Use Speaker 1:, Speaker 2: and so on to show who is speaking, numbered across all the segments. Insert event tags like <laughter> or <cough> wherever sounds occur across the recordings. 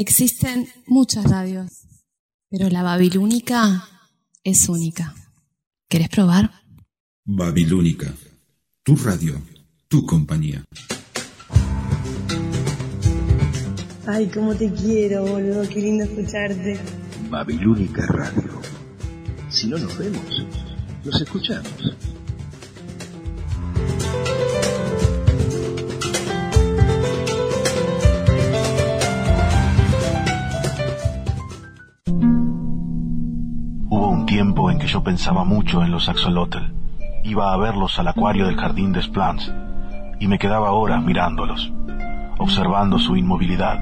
Speaker 1: Existen muchas radios, pero la babilónica es única. ¿Querés probar?
Speaker 2: Babilónica, tu radio, tu compañía.
Speaker 3: Ay, cómo te quiero, boludo, qué lindo escucharte.
Speaker 4: Babilónica Radio. Si no nos vemos, nos escuchamos. En que yo pensaba mucho en los axolotl. Iba a verlos al acuario del jardín de Splans y me quedaba horas mirándolos, observando su inmovilidad,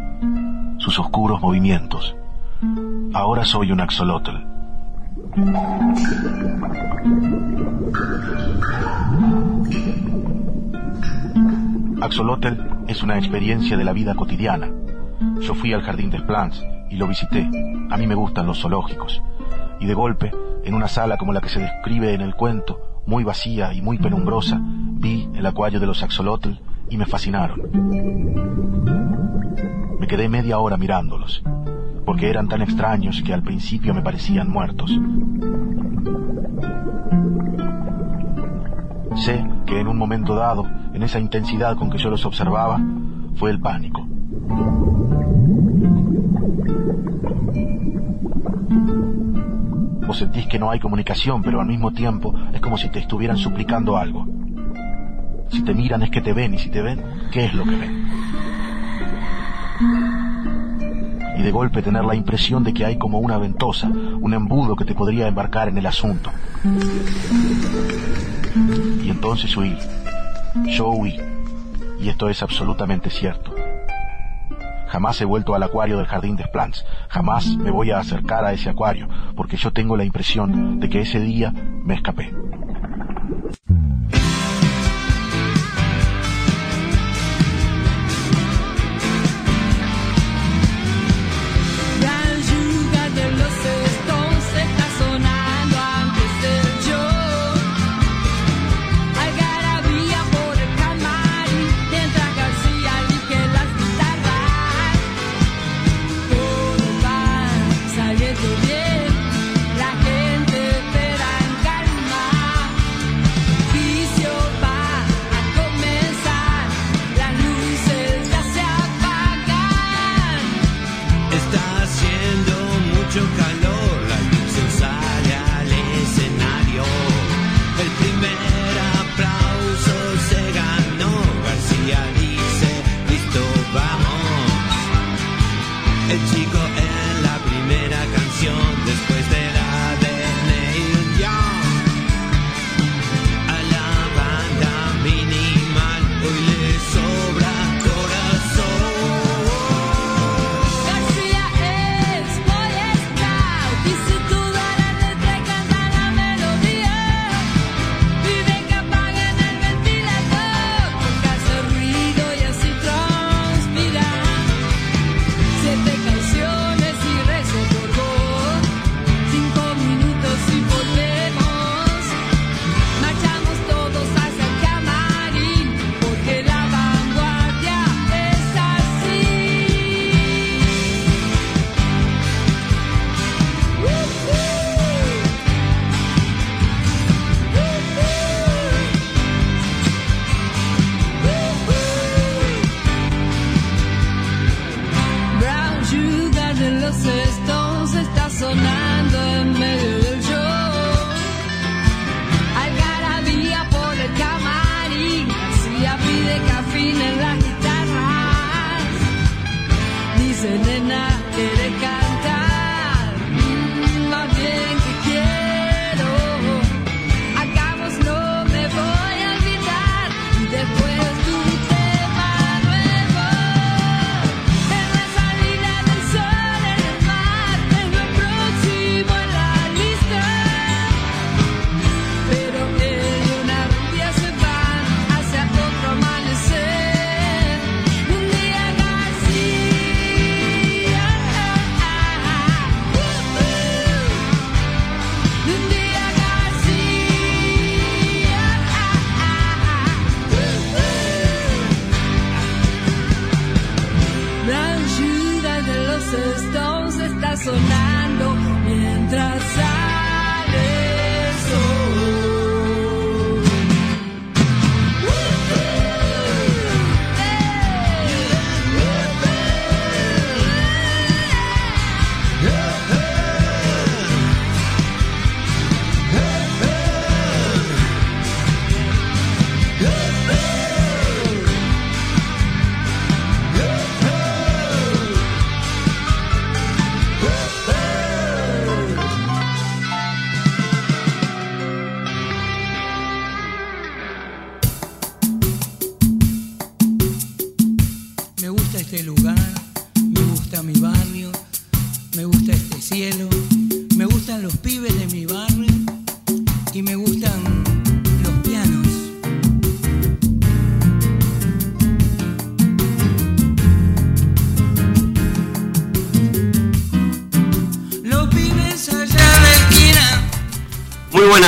Speaker 4: sus oscuros movimientos. Ahora soy un axolotl. Axolotl es una experiencia de la vida cotidiana. Yo fui al jardín de Splans y lo visité. A mí me gustan los zoológicos. Y de golpe, en una sala como la que se describe en el cuento, muy vacía y muy penumbrosa, vi el acuario de los axolotl y me fascinaron. Me quedé media hora mirándolos, porque eran tan extraños que al principio me parecían muertos. Sé que en un momento dado, en esa intensidad con que yo los observaba, fue el pánico. Vos sentís que no hay comunicación, pero al mismo tiempo es como si te estuvieran suplicando algo. Si te miran es que te ven y si te ven, ¿qué es lo que ven? Y de golpe tener la impresión de que hay como una ventosa, un embudo que te podría embarcar en el asunto. Y entonces huí. Yo huí. Y esto es absolutamente cierto. Jamás he vuelto al acuario del jardín de Splans. Jamás me voy a acercar a ese acuario, porque yo tengo la impresión de que ese día me escapé.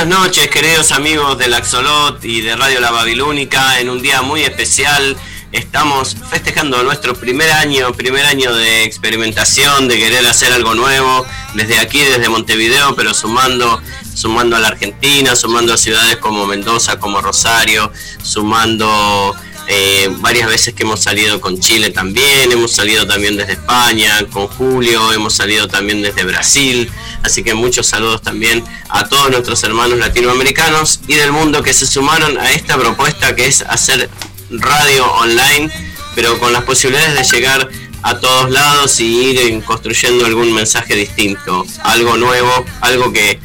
Speaker 5: Noches, queridos amigos del Axolot y de Radio La Babilónica. En un día muy especial estamos festejando nuestro primer año, primer año de experimentación, de querer hacer algo nuevo, desde aquí, desde Montevideo, pero sumando, sumando a la Argentina, sumando a ciudades como Mendoza, como Rosario, sumando eh, varias veces que hemos salido con Chile también, hemos salido también desde España, con Julio, hemos salido también desde Brasil, así que muchos saludos también a todos nuestros hermanos latinoamericanos y del mundo que se sumaron a esta propuesta que es hacer radio online, pero con las posibilidades de llegar a todos lados y ir eh, construyendo algún mensaje distinto, algo nuevo, algo que,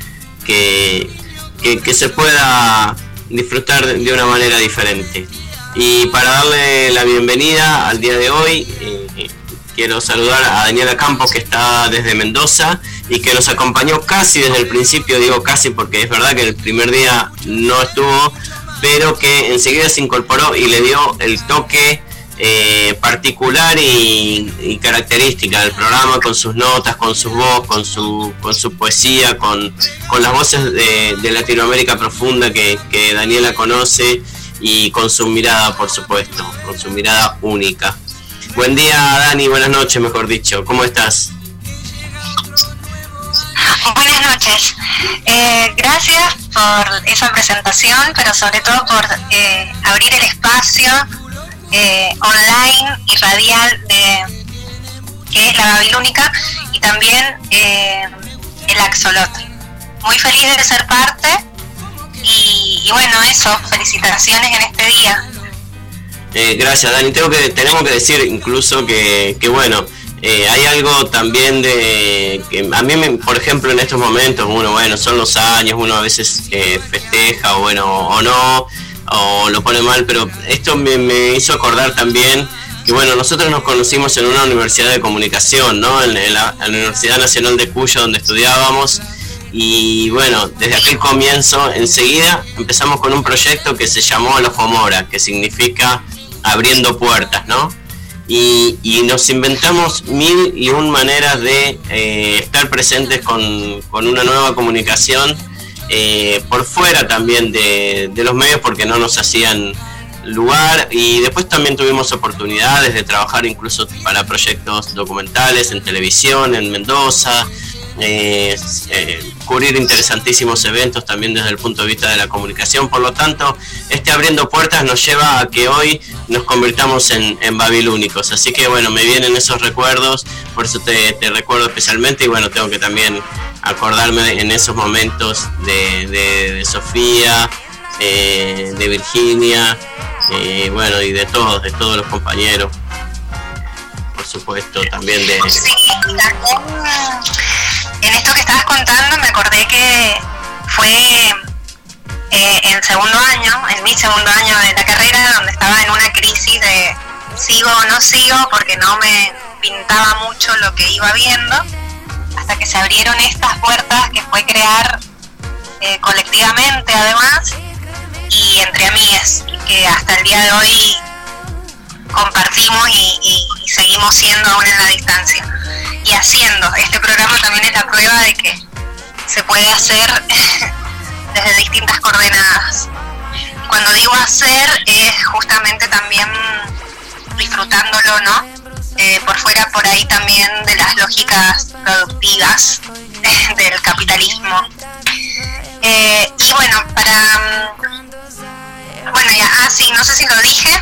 Speaker 5: que, que- que se pueda disfrutar de una manera diferente. Y para darle la bienvenida al día de hoy, eh, quiero saludar a Daniela Campos que está desde Mendoza y que nos acompañó casi desde el principio, digo casi porque es verdad que el primer día no estuvo, pero que enseguida se incorporó y le dio el toque eh, particular y, y característica del programa con sus notas, con su voz, con su, con su poesía, con, con las voces de, de Latinoamérica profunda que, que Daniela conoce y con su mirada, por supuesto, con su mirada única. Buen día, Dani, buenas noches, mejor dicho. ¿Cómo estás?
Speaker 6: Buenas noches. Eh, gracias por esa presentación, pero sobre todo por eh, abrir el espacio eh, online y radial de que es la Babilónica y también eh, el Axolot. Muy feliz de ser parte y, y bueno, eso, felicitaciones en este día.
Speaker 5: Eh, gracias, Dani. Tengo que, tenemos que decir incluso que, que bueno, eh, hay algo también de que a mí, me- por ejemplo, en estos momentos, uno, bueno, son los años, uno a veces eh, festeja o bueno, o no, o lo pone mal, pero esto me, hizo acordar también que bueno, nosotros nos conocimos en una universidad de comunicación, ¿no? En, la, Universidad Nacional de Cuyo, donde estudiábamos. Y bueno, desde aquel comienzo, enseguida empezamos con un proyecto que se llamó El Ojo Mora, que significa abriendo puertas, ¿no? Y, y nos inventamos mil y un maneras de eh, estar presentes con, con una nueva comunicación eh, por fuera también de, de los medios porque no nos hacían lugar. Y después también tuvimos oportunidades de trabajar incluso para proyectos documentales en televisión en Mendoza, eh, eh, cubrir interesantísimos eventos también desde el punto de vista de la comunicación. Por lo tanto, este abriendo puertas nos lleva a que hoy nos convirtamos en, babilónicos. Así que bueno, me vienen esos recuerdos, por eso te, te recuerdo especialmente y bueno, tengo que también acordarme en esos momentos de, de- Sofía, eh, de Virginia, eh, bueno, y de todos, de todos los compañeros. Por supuesto, también de...
Speaker 6: Sí, en esto que estabas contando me acordé que fue eh, en segundo año, en mi segundo año de la carrera, donde estaba en una crisis de sigo o no sigo, porque no me pintaba mucho lo que iba viendo, hasta que se abrieron estas puertas que fue crear eh, colectivamente además y entre amigues, que hasta el día de hoy compartimos y, y- seguimos siendo aún en la distancia y haciendo. Este programa también es la prueba de que se puede hacer <laughs> desde distintas coordenadas. Cuando digo hacer es justamente también disfrutándolo, ¿no? eh, por fuera por ahí también de las lógicas productivas <laughs> del capitalismo. Eh, y bueno, para... mm, Bueno, ya, ah, sí, no sé si lo dije,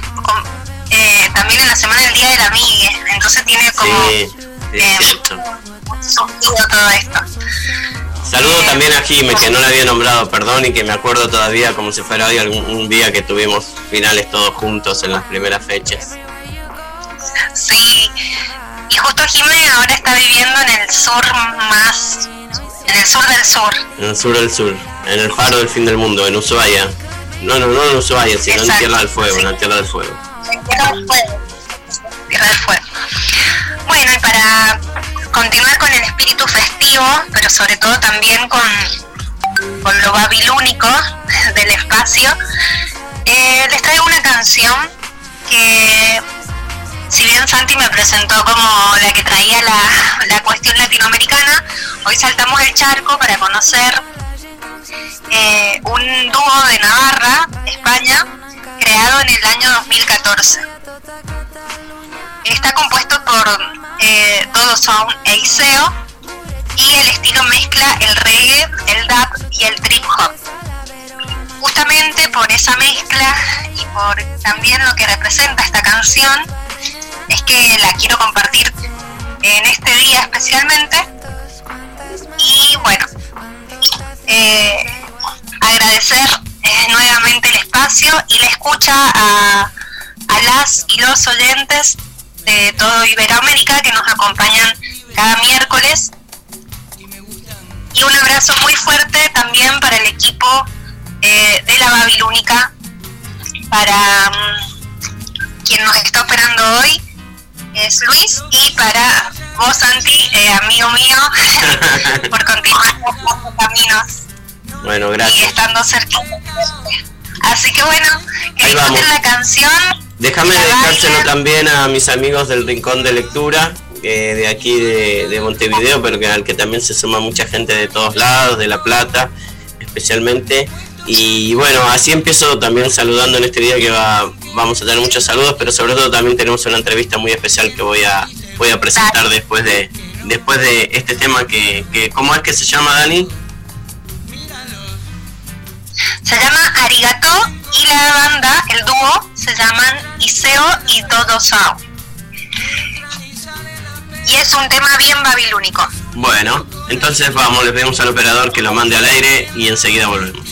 Speaker 6: eh, también en la semana del Día de la Amiga, entonces tiene como
Speaker 5: Sí,
Speaker 6: eh, sentido todo esto.
Speaker 5: Saludo también a Jime, que no la había nombrado, perdón, y que me acuerdo todavía como si fuera hoy algún un día que tuvimos finales todos juntos en las primeras fechas.
Speaker 6: Sí, y justo Jimé ahora está viviendo en el sur más, en el sur del sur.
Speaker 5: En el sur del sur, en el faro del fin del mundo, en Ushuaia. No, no, no en Ushuaia, sino en Tierra del Fuego,
Speaker 6: sí.
Speaker 5: en la Tierra del Fuego.
Speaker 6: Tierra del Fuego. Tierra del Fuego. Bueno, y para continuar con el espíritu festivo, pero sobre todo también con, con lo babilónico del espacio, eh, les traigo una canción que, si bien Santi me presentó como la que traía la, la cuestión latinoamericana, hoy saltamos el charco para conocer eh, un dúo de Navarra, España, creado en el año 2014. Está compuesto por eh, Dodo Sound e Iseo y el estilo mezcla el reggae, el dub y el trip hop. Justamente por esa mezcla y por también lo que representa esta canción es que la quiero compartir en este día especialmente. Y bueno, eh, agradecer eh, nuevamente el espacio y la escucha a, a las y los oyentes de todo Iberoamérica que nos acompañan cada miércoles. Y un abrazo muy fuerte también para el equipo eh, de la Babilónica, para mm, quien nos está operando hoy, es Luis, y para vos, Santi, eh, amigo mío, <laughs> por continuar los caminos
Speaker 5: Bueno,
Speaker 6: y
Speaker 5: gracias.
Speaker 6: estando cerca. Así que bueno, que
Speaker 5: Ahí vamos.
Speaker 6: la canción.
Speaker 5: Déjame
Speaker 6: bailen.
Speaker 5: también a mis amigos del Rincón de Lectura, eh, de aquí de, de Montevideo, pero que al que también se suma mucha gente de todos lados, de La Plata especialmente. Y bueno, así empiezo también saludando en este día que va, vamos a tener muchos saludos, pero sobre todo también tenemos una entrevista muy especial que voy a, voy a presentar después de, después de este tema que, que ¿cómo es que se llama Dani?
Speaker 6: Se llama Arigato y la banda, el dúo, se llaman Iseo y Dodo Sao. Y es un tema bien babilónico.
Speaker 5: Bueno, entonces vamos, le pedimos al operador que lo mande al aire y enseguida volvemos.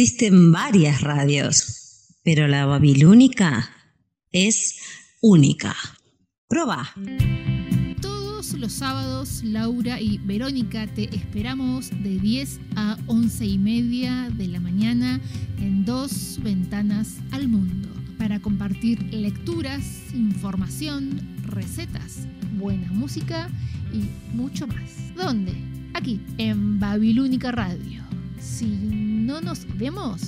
Speaker 7: Existen varias radios, pero la babilónica es única. Proba.
Speaker 8: Todos los sábados, Laura y Verónica te esperamos de 10 a 11 y media de la mañana en dos ventanas al mundo para compartir lecturas, información, recetas, buena música y mucho más. ¿Dónde? Aquí, en Babilónica Radio. Si no nos vemos,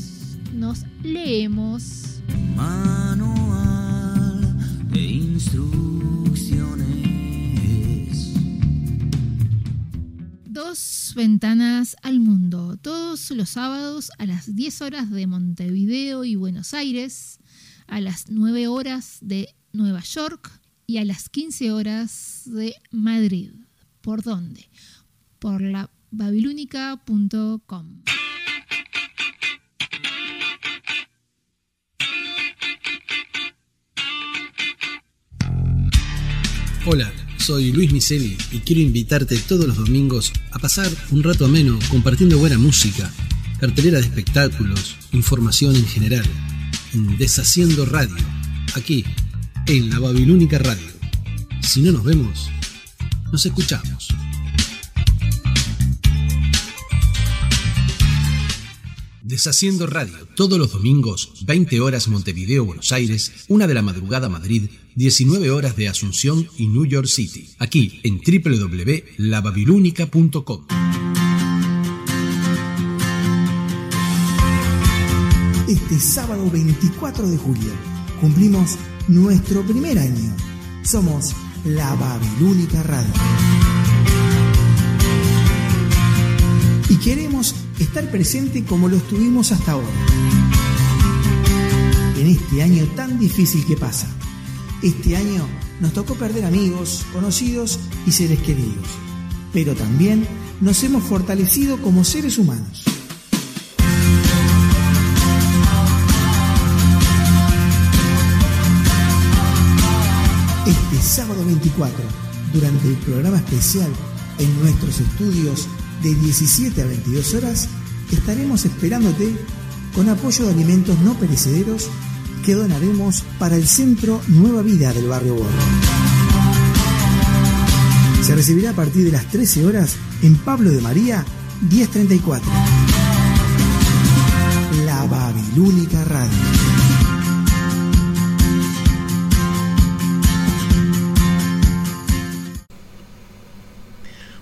Speaker 8: nos leemos.
Speaker 9: Manual de instrucciones.
Speaker 8: Dos ventanas al mundo, todos los sábados a las 10 horas de Montevideo y Buenos Aires, a las 9 horas de Nueva York y a las 15 horas de Madrid. ¿Por dónde? Por la babilónica.com.
Speaker 10: Hola, soy Luis Miseli y quiero invitarte todos los domingos a pasar un rato ameno compartiendo buena música, cartelera de espectáculos, información en general, en Deshaciendo Radio, aquí, en la Babilónica Radio. Si no nos vemos, nos escuchamos. Deshaciendo Radio, todos los domingos, 20 horas Montevideo, Buenos Aires, 1 de la madrugada Madrid, 19 horas de Asunción y New York City, aquí en www.lababilúnica.com.
Speaker 11: Este sábado 24 de julio cumplimos nuestro primer año. Somos la Babilónica Radio. Y queremos estar presente como lo estuvimos hasta ahora. En este año tan difícil que pasa. Este año nos tocó perder amigos, conocidos y seres queridos. Pero también nos hemos fortalecido como seres humanos. Este sábado 24, durante el programa especial en nuestros estudios de 17 a 22 horas, estaremos esperándote con apoyo de alimentos no perecederos que donaremos para el Centro Nueva Vida del Barrio Borro. Se recibirá a partir de las 13 horas en Pablo de María 1034. La Babilónica Radio.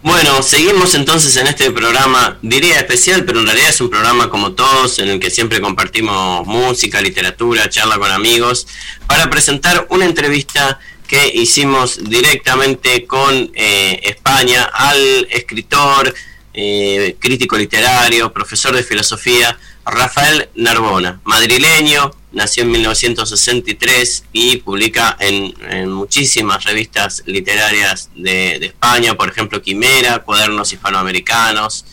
Speaker 5: Bueno, seguimos entonces en este programa, diría especial, pero en realidad es un programa como todos, en el que siempre compartimos música, literatura, charla con amigos, para presentar una entrevista que hicimos directamente con eh, España al escritor, eh, crítico literario, profesor de filosofía, Rafael Narbona, madrileño, nació en 1963 y publica en, en muchísimas revistas literarias de, de, España, por ejemplo Quimera, Cuadernos Hispanoamericanos,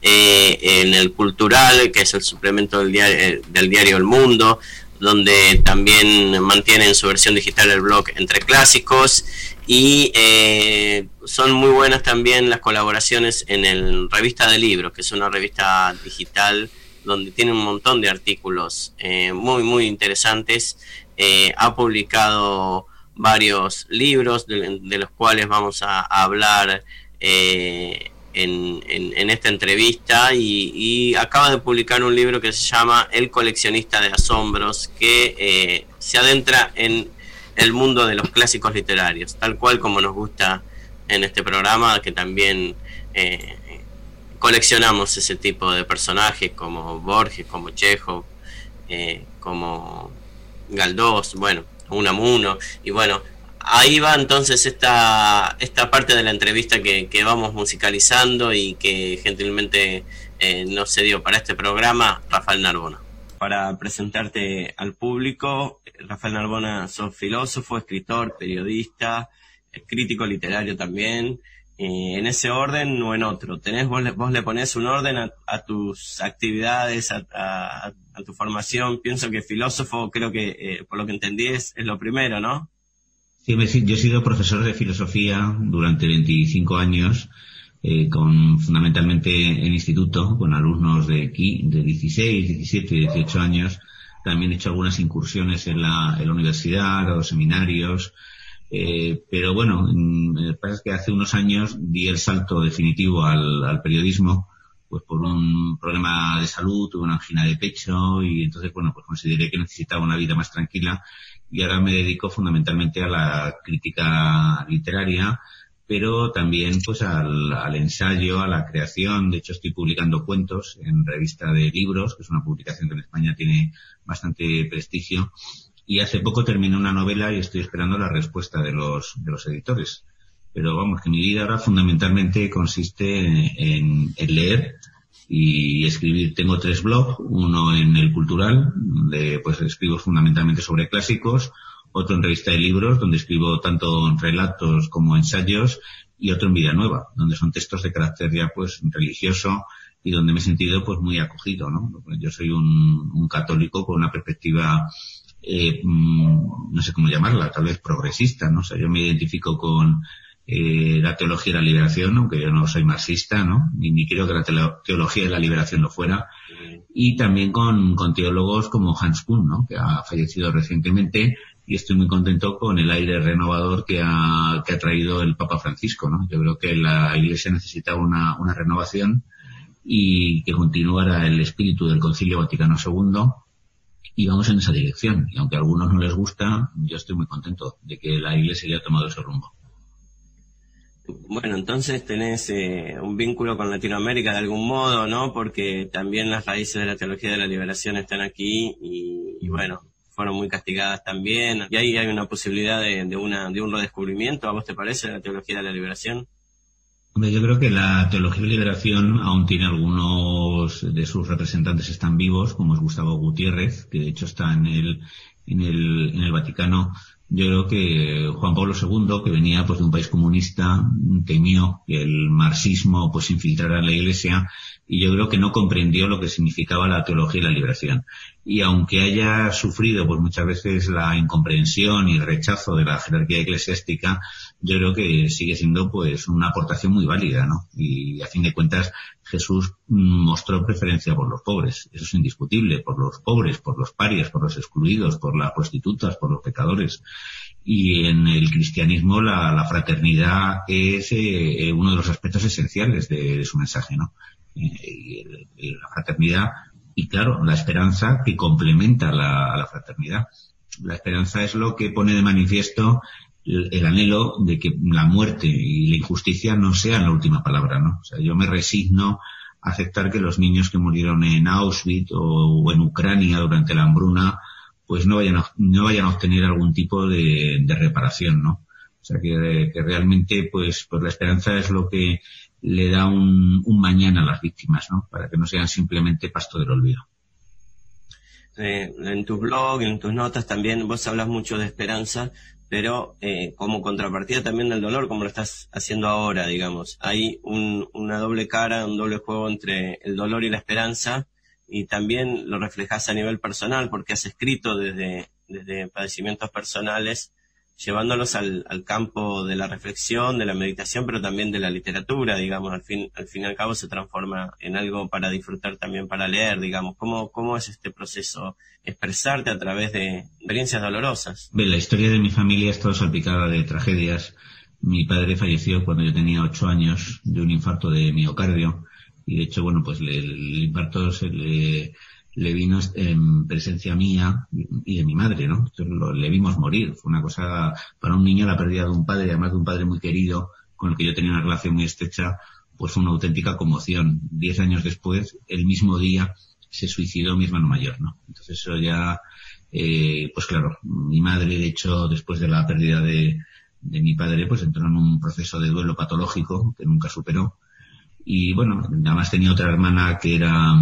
Speaker 5: eh, en el Cultural, que es el suplemento del diario, eh, del diario El Mundo, donde también mantiene en su versión digital el blog Entre Clásicos. Y eh, son muy buenas también las colaboraciones en el Revista de Libros, que es una revista digital donde tiene un montón de artículos eh, muy, muy interesantes. Eh, ha publicado varios libros de, los cuales vamos a, hablar eh, en, esta entrevista y, acaba de publicar un libro que se llama El coleccionista de asombros, que se adentra en el mundo de los clásicos literarios, tal cual como nos gusta en este programa, que también coleccionamos ese tipo de personajes como Borges, como Chekhov, eh, como Galdós, bueno, Unamuno, y bueno, ahí va entonces esta, esta parte de la entrevista que, que vamos musicalizando y que gentilmente eh, nos cedió para este programa Rafael Narbona. Para presentarte al público, Rafael Narbona sos filósofo, escritor, periodista, crítico literario también, eh, en ese orden o en otro. Tenés, vos, le, vos le pones un orden a, a tus actividades, a, a, tu formación. Pienso que filósofo, creo que eh, por lo que entendí es, es, lo primero, ¿no?
Speaker 12: Sí, me, yo he sido profesor de filosofía durante 25 años, eh, con fundamentalmente en instituto, con alumnos de, de 16, 17, 18 años. También he hecho algunas incursiones en la, en la universidad, los seminarios, eh, pero bueno, me parece que hace unos años di el salto definitivo al, al, periodismo, pues por un problema de salud, tuve una angina de pecho y entonces, bueno, pues consideré que necesitaba una vida más tranquila y ahora me dedico fundamentalmente a la crítica literaria, pero también pues al, al ensayo, a la creación. De hecho, estoy publicando cuentos en revista de libros, que es una publicación que en España tiene bastante prestigio y hace poco terminé una novela y estoy esperando la respuesta de los, de los editores. Pero vamos, que mi vida ahora fundamentalmente consiste en, en leer y escribir. Tengo tres blogs, uno en el cultural, donde pues escribo fundamentalmente sobre clásicos, otro en revista de libros, donde escribo tanto relatos como ensayos, y otro en Vida Nueva, donde son textos de carácter ya pues religioso y donde me he sentido pues muy acogido, ¿no? Yo soy un, un católico con una perspectiva eh, no sé cómo llamarla, tal vez progresista, ¿no? O sea, yo me identifico con eh, la teología de la liberación, aunque yo no soy marxista, ¿no? Ni, ni creo que la teología de la liberación lo fuera. Y también con, con teólogos como Hans Kuhn, ¿no? Que ha fallecido recientemente y estoy muy contento con el aire renovador que ha, que ha traído el Papa Francisco, ¿no? Yo creo que la Iglesia necesita una, una renovación y que continuara el espíritu del Concilio Vaticano II y vamos en esa dirección. Y aunque a algunos no les gusta, yo estoy muy contento de que la Iglesia haya tomado ese rumbo.
Speaker 5: Bueno, entonces tenés eh, un vínculo con Latinoamérica de algún modo, ¿no? Porque también las raíces de la teología de la liberación están aquí y, bueno, fueron muy castigadas también. Y ahí hay una posibilidad de, de, una, de un redescubrimiento, ¿a vos te parece la teología de la liberación?
Speaker 12: Yo creo que la teología de liberación aún tiene algunos de sus representantes están vivos, como es Gustavo Gutiérrez, que de hecho está en el, en el, en el Vaticano. Yo creo que Juan Pablo II, que venía pues de un país comunista, temió que el marxismo pues infiltrara la iglesia y yo creo que no comprendió lo que significaba la teología y la liberación. Y aunque haya sufrido pues muchas veces la incomprensión y el rechazo de la jerarquía eclesiástica, yo creo que sigue siendo pues una aportación muy válida, ¿no? Y a fin de cuentas Jesús mostró preferencia por los pobres, eso es indiscutible, por los pobres, por los parias, por los excluidos, por las prostitutas, por los pecadores. Y en el cristianismo la, fraternidad es eh, uno de los aspectos esenciales de su mensaje, ¿no? Eh, la fraternidad y claro, la esperanza que complementa la, a la fraternidad. La esperanza es lo que pone de manifiesto el, el anhelo de que la muerte y la injusticia no sean la última palabra, ¿no? O sea, yo me resigno a aceptar que los niños que murieron en Auschwitz o, en Ucrania durante la hambruna, pues no vayan a, no vayan a obtener algún tipo de, de reparación, ¿no? O sea, que, que realmente, pues, pues la esperanza es lo que le da un, un mañana a las víctimas, ¿no? Para que no sean simplemente pasto del olvido.
Speaker 5: Eh, en tu blog, en tus notas también vos hablas mucho de esperanza, pero eh, como contrapartida también del dolor, como lo estás haciendo ahora, digamos. Hay un, una doble cara, un doble juego entre el dolor y la esperanza, y también lo reflejas a nivel personal, porque has escrito desde, desde padecimientos personales, llevándolos al, al campo de la reflexión, de la meditación, pero también de la literatura, digamos, al fin, al fin y al cabo se transforma en algo para disfrutar también, para leer, digamos. ¿Cómo, cómo es este proceso? Expresarte a través de experiencias dolorosas.
Speaker 12: Ve, la historia de mi familia es toda salpicada de tragedias. Mi padre falleció cuando yo tenía ocho años de un infarto de miocardio y de hecho, bueno, pues el infarto se le, le vino en presencia mía y de mi madre, ¿no? Entonces lo- le vimos morir. Fue una cosa, para un niño la pérdida de un padre, además de un padre muy querido, con el que yo tenía una relación muy estrecha, pues fue una auténtica conmoción. Diez años después, el mismo día, se suicidó mi hermano mayor, ¿no? Entonces eso ya, eh, pues claro, mi madre, de hecho, después de la pérdida de, de mi padre, pues entró en un proceso de duelo patológico que nunca superó. Y bueno, además tenía otra hermana que era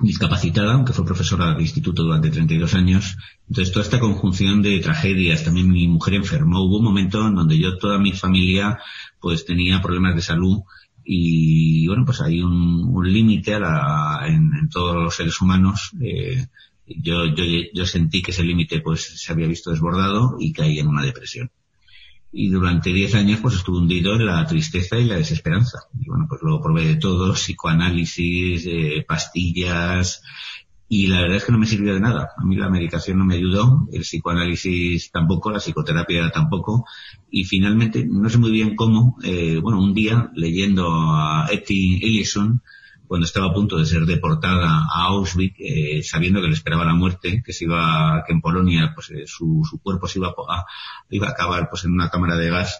Speaker 12: discapacitada, aunque fue profesora del instituto durante 32 años. Entonces, toda esta conjunción de tragedias, también mi mujer enfermó. Hubo un momento en donde yo, toda mi familia, pues tenía problemas de salud y bueno, pues hay un, un límite en, en todos los seres humanos. Eh, yo, yo, yo sentí que ese límite pues se había visto desbordado y caí en una depresión. Y durante 10 años pues estuve hundido en la tristeza y la desesperanza. Y bueno, pues luego probé de todo, psicoanálisis, eh, pastillas, y la verdad es que no me sirvió de nada. A mí la medicación no me ayudó, el psicoanálisis tampoco, la psicoterapia tampoco. Y finalmente, no sé muy bien cómo, eh, bueno, un día leyendo a Etty Ellison, cuando estaba a punto de ser deportada a Auschwitz, eh, sabiendo que le esperaba la muerte, que se iba, que en Polonia, pues eh, su, su cuerpo se iba a, iba a acabar pues en una cámara de gas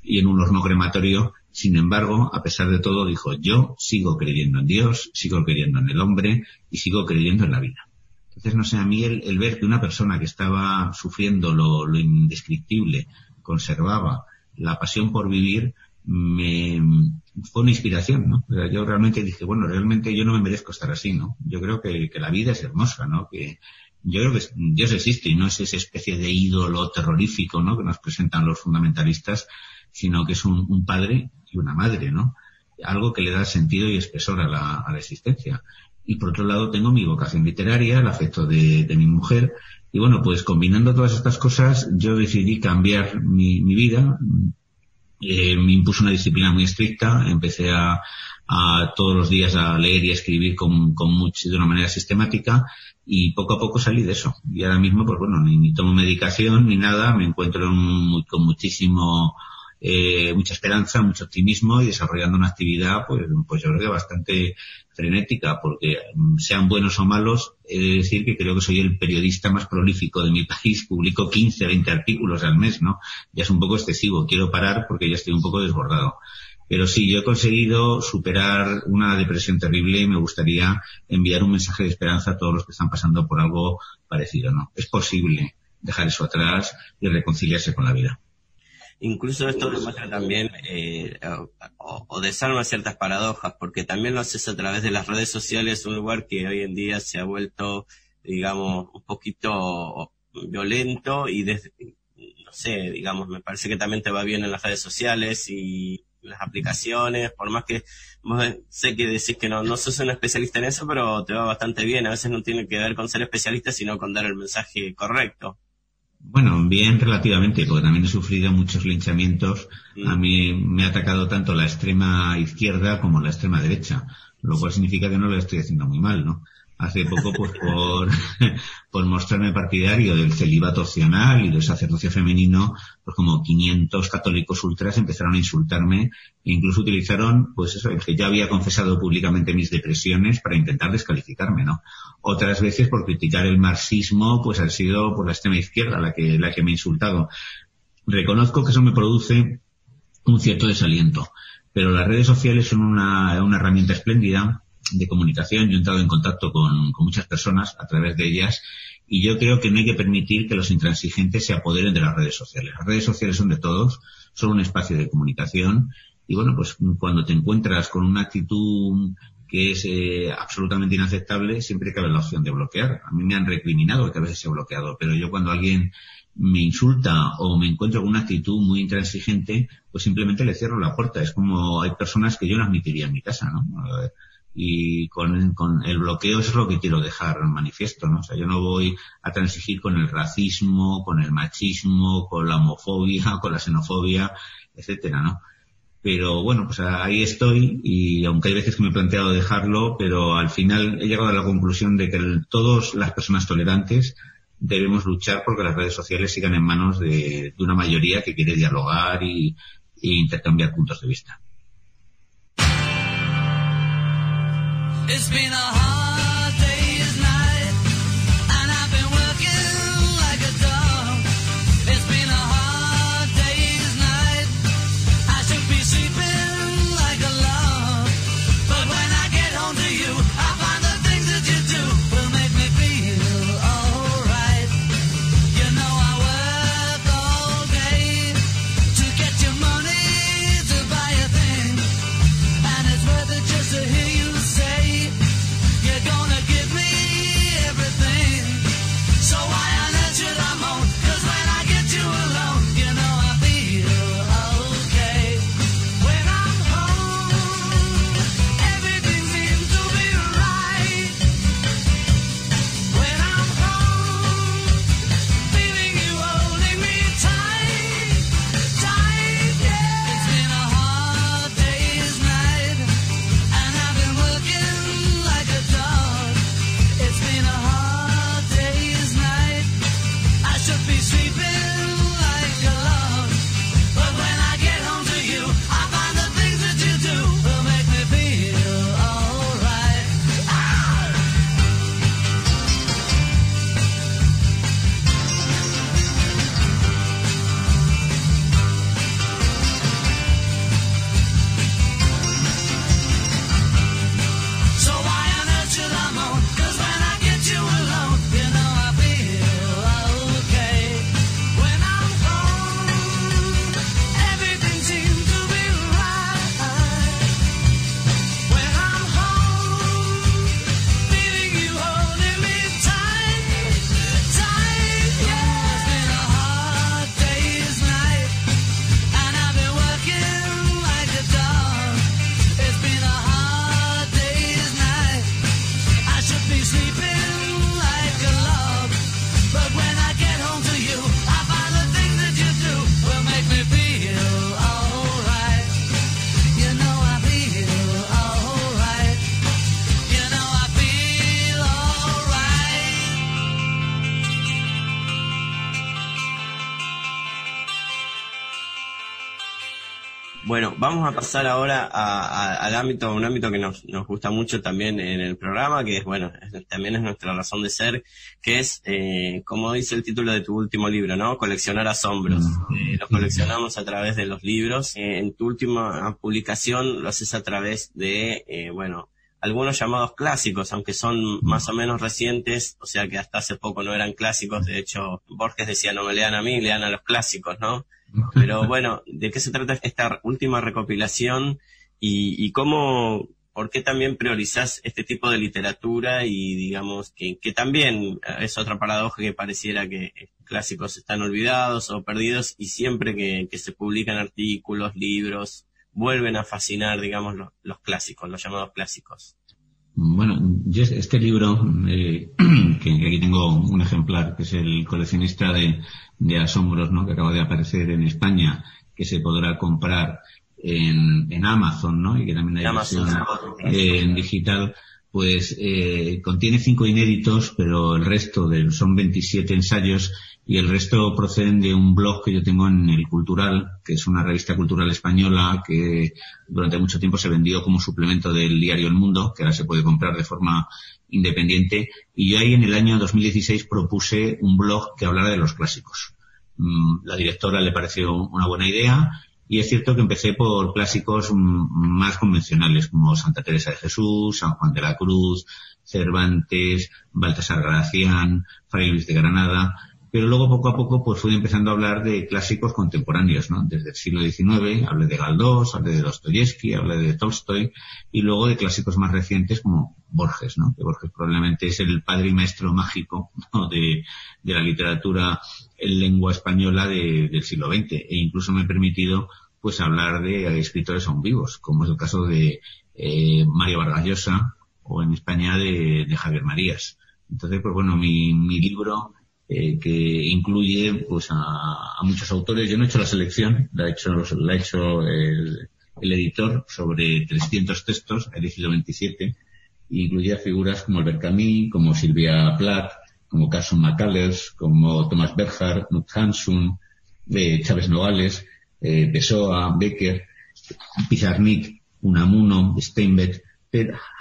Speaker 12: y en un horno crematorio. Sin embargo, a pesar de todo, dijo, yo sigo creyendo en Dios, sigo creyendo en el hombre y sigo creyendo en la vida. Entonces, no sé, a mí el, el ver que una persona que estaba sufriendo lo, lo indescriptible conservaba la pasión por vivir, me fue una inspiración, ¿no? Yo realmente dije, bueno, realmente yo no me merezco estar así, ¿no? Yo creo que, la vida es hermosa, ¿no? Que yo creo que Dios existe y no es esa especie de ídolo terrorífico, ¿no? Que nos presentan los fundamentalistas, sino que es un, padre y una madre, ¿no? Algo que le da sentido y espesor a la, a la existencia. Y por otro lado tengo mi vocación literaria, el afecto de, de mi mujer, y bueno, pues combinando todas estas cosas, yo decidí cambiar mi, mi vida, eh, me impuso una disciplina muy estricta, empecé a, todos los días a leer y a escribir con, con mucho, de una manera sistemática y poco a poco salí de eso. Y ahora mismo, pues bueno, ni, tomo medicación ni nada, me encuentro con muchísimo, eh, mucha esperanza, mucho optimismo y desarrollando una actividad, pues, pues yo creo que bastante frenética, porque mm, sean buenos o malos, he de decir que creo que soy el periodista más prolífico de mi <laughs> país, publico 15, 20 artículos al mes, ¿no? Ya es un poco excesivo, quiero parar porque ya estoy un poco desbordado. Pero sí, yo he conseguido superar una depresión terrible y me gustaría enviar un mensaje de esperanza a todos los que están pasando por algo parecido, ¿no? Es posible dejar eso atrás y reconciliarse con la vida.
Speaker 5: Incluso esto demuestra también eh, o, o desarma ciertas paradojas, porque también lo haces a través de las redes sociales, un lugar que hoy en día se ha vuelto, digamos, un poquito violento y desde, no sé, digamos, me parece que también te va bien en las redes sociales y las aplicaciones, por más que vos sé que decís que no, no sos un especialista en eso, pero te va bastante bien. A veces no tiene que ver con ser especialista, sino con dar el mensaje correcto.
Speaker 12: Bueno, bien relativamente, porque también he sufrido muchos linchamientos. A mí me ha atacado tanto la extrema izquierda como la extrema derecha, lo cual significa que no lo estoy haciendo muy mal, ¿no? Hace poco, pues por, <laughs> por mostrarme partidario del celibato opcional y del sacerdocio femenino, pues como 500 católicos ultras empezaron a insultarme e incluso utilizaron, pues eso, el que yo había confesado públicamente mis depresiones para intentar descalificarme, ¿no? Otras veces por criticar el marxismo, pues ha sido por la extrema izquierda la que, la que me ha insultado. Reconozco que eso me produce un cierto desaliento, pero las redes sociales son una, una herramienta espléndida de comunicación. Yo he entrado en contacto con, muchas personas a través de ellas y yo creo que no hay que permitir que los intransigentes se apoderen de las redes sociales. Las redes sociales son de todos, son un espacio de comunicación y bueno, pues cuando te encuentras con una actitud que es eh, absolutamente inaceptable, siempre cabe la opción de bloquear. A mí me han recriminado que a veces he bloqueado, pero yo cuando alguien me insulta o me encuentro con una actitud muy intransigente, pues simplemente le cierro la puerta. Es como hay personas que yo no admitiría en mi casa, ¿no? Y con, con, el bloqueo es lo que quiero dejar manifiesto, ¿no? O sea, yo no voy a transigir con el racismo, con el machismo, con la homofobia, <laughs> con la xenofobia, etcétera, ¿no? Pero bueno, pues ahí estoy y aunque hay veces que me he planteado dejarlo, pero al final he llegado a la conclusión de que todas las personas tolerantes debemos luchar porque las redes sociales sigan en manos de, una mayoría que quiere dialogar y intercambiar puntos de vista.
Speaker 13: It's been a hard
Speaker 5: vamos a pasar ahora a- a- al ámbito, un ámbito que nos, nos gusta mucho también en el programa, que es, bueno, es- también es nuestra razón de ser, que es, eh, como dice el título de tu último libro, ¿no? Coleccionar asombros. Eh, los coleccionamos a través de los libros. Eh, en tu última publicación lo haces a través de, eh, bueno, algunos llamados clásicos, aunque son más o menos recientes, o sea que hasta hace poco no eran clásicos, de hecho Borges decía no me lean a mí, lean a los clásicos, ¿no? Pero bueno, ¿de qué se trata esta última recopilación y, y cómo, por qué también priorizás este tipo de literatura y digamos que, que también es otra paradoja que pareciera que clásicos están olvidados o perdidos y siempre que, que se publican artículos, libros, vuelven a fascinar, digamos, los, los clásicos, los llamados clásicos.
Speaker 12: Bueno, yo este libro, eh, <clears throat> que aquí tengo un ejemplar, que es el coleccionista de, de asombros, ¿no? que acaba de aparecer en España, que se podrá comprar en, en Amazon, ¿no? Y que también hay
Speaker 5: Amazon,
Speaker 12: versión eh, en digital, pues eh, contiene cinco inéditos, pero el resto de, son 27 ensayos y el resto proceden de un blog que yo tengo en el Cultural, que es una revista cultural española que durante mucho tiempo se vendió como suplemento del diario El Mundo, que ahora se puede comprar de forma independiente. Y yo ahí en el año 2016 propuse un blog que hablara de los clásicos. mm, la directora le pareció una buena idea y es cierto que empecé por clásicos mm, más convencionales como Santa Teresa de Jesús, San Juan de la Cruz, Cervantes, Baltasar Gracián, Fray Luis de Granada, pero luego poco a poco pues fui empezando a hablar de clásicos contemporáneos, ¿no? Desde el siglo XIX, hablé de Galdós, hablé de Dostoyevsky, hablé de Tolstoy y luego de clásicos más recientes como Borges, ¿no? Que Borges probablemente es el padre y maestro mágico de, la literatura en lengua española de, del siglo XX e incluso me he permitido pues hablar de escritores aún vivos, como es el caso de eh, Mario Vargas Llosa o en España de, de Javier Marías. Entonces, pues bueno, mi libro eh, que incluye pues a, muchos autores. Yo no he hecho la selección, la ha hecho, la ha hecho el, el, editor sobre 300 textos, ha elegido 27, e incluye a figuras como Albert Camus, como Silvia Plath, como Carson McCullers, como Thomas Berger, Knut Hansun, eh, Chávez Nogales, eh, Pessoa, Becker, Pizarnik, Unamuno, Steinbeck,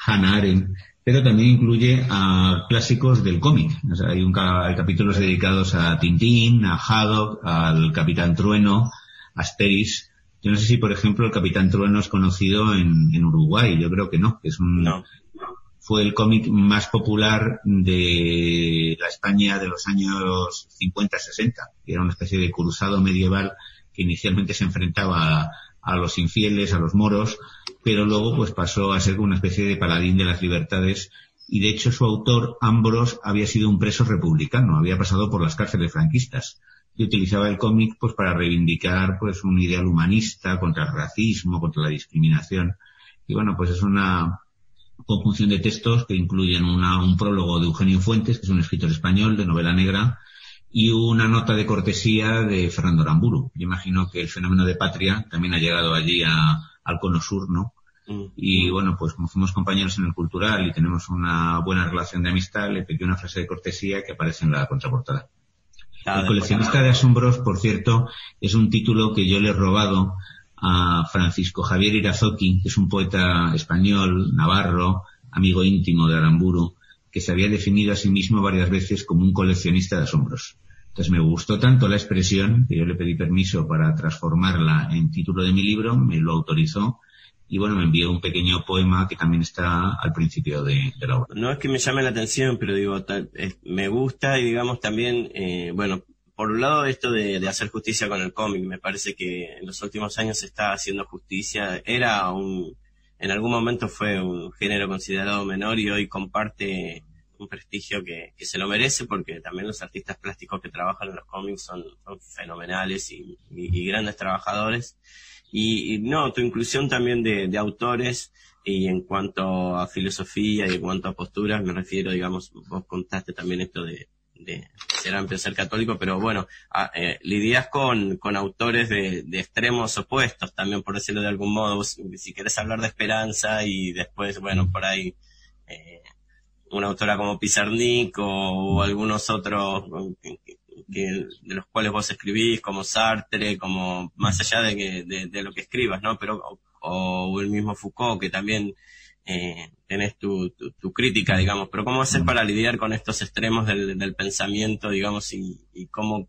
Speaker 12: Hannah Arendt, pero también incluye a clásicos del cómic. O sea, hay, un, hay capítulos dedicados a Tintín, a Haddock, al Capitán Trueno, a Asteris. Yo no sé si, por ejemplo, el Capitán Trueno es conocido en, en Uruguay. Yo creo que no. Es un,
Speaker 5: no.
Speaker 12: Fue el cómic más popular de la España de los años 50-60. Era una especie de cruzado medieval que inicialmente se enfrentaba a, a los infieles, a los moros, pero luego pues pasó a ser una especie de paladín de las libertades y de hecho su autor, Ambros, había sido un preso republicano, había pasado por las cárceles franquistas y utilizaba el cómic pues para reivindicar pues un ideal humanista contra el racismo, contra la discriminación y bueno pues es una conjunción de textos que incluyen una, un prólogo de Eugenio Fuentes, que es un escritor español de novela negra, y una nota de cortesía de Fernando Aramburu. Yo imagino que el fenómeno de patria también ha llegado allí a, al cono sur, ¿no? Mm. Y bueno, pues como fuimos compañeros en el cultural y tenemos una buena relación de amistad, le pedí una frase de cortesía que aparece en la contraportada. el coleccionista de asombros, por cierto, es un título que yo le he robado a Francisco Javier Irazoki, que es un poeta español, navarro, amigo íntimo de Aramburu, que se había definido a sí mismo varias veces como un coleccionista de asombros. Entonces me gustó tanto la expresión que yo le pedí permiso para transformarla en título de mi libro, me lo autorizó y bueno, me envió un pequeño poema que también está al principio de, la obra.
Speaker 5: No es que me llame la atención, pero digo, me gusta y digamos también, eh, bueno, por un lado esto de hacer justicia con el cómic, me parece que en los últimos años se está haciendo justicia, era un, en algún momento fue un género considerado menor y hoy comparte un prestigio que, que, se lo merece porque también los artistas plásticos que trabajan en los cómics son, son fenomenales y, grandes trabajadores. Y, no, tu inclusión también de, autores y en cuanto a filosofía y en cuanto a posturas, me refiero, digamos, vos contaste también esto de, ser amplio, ser católico, pero bueno, a, eh, lidias con, con autores de, de, extremos opuestos también, por decirlo de algún modo. Si quieres hablar de esperanza y después, bueno, por ahí, eh, una autora como Pizarnik o, o algunos otros que, que, de los cuales vos escribís, como Sartre, como más allá de, que, de, de lo que escribas, ¿no? Pero, o, o, el mismo Foucault, que también eh, tenés tu, tu, tu, crítica, digamos, pero ¿cómo hacer para lidiar con estos extremos del, del pensamiento, digamos, y, y cómo,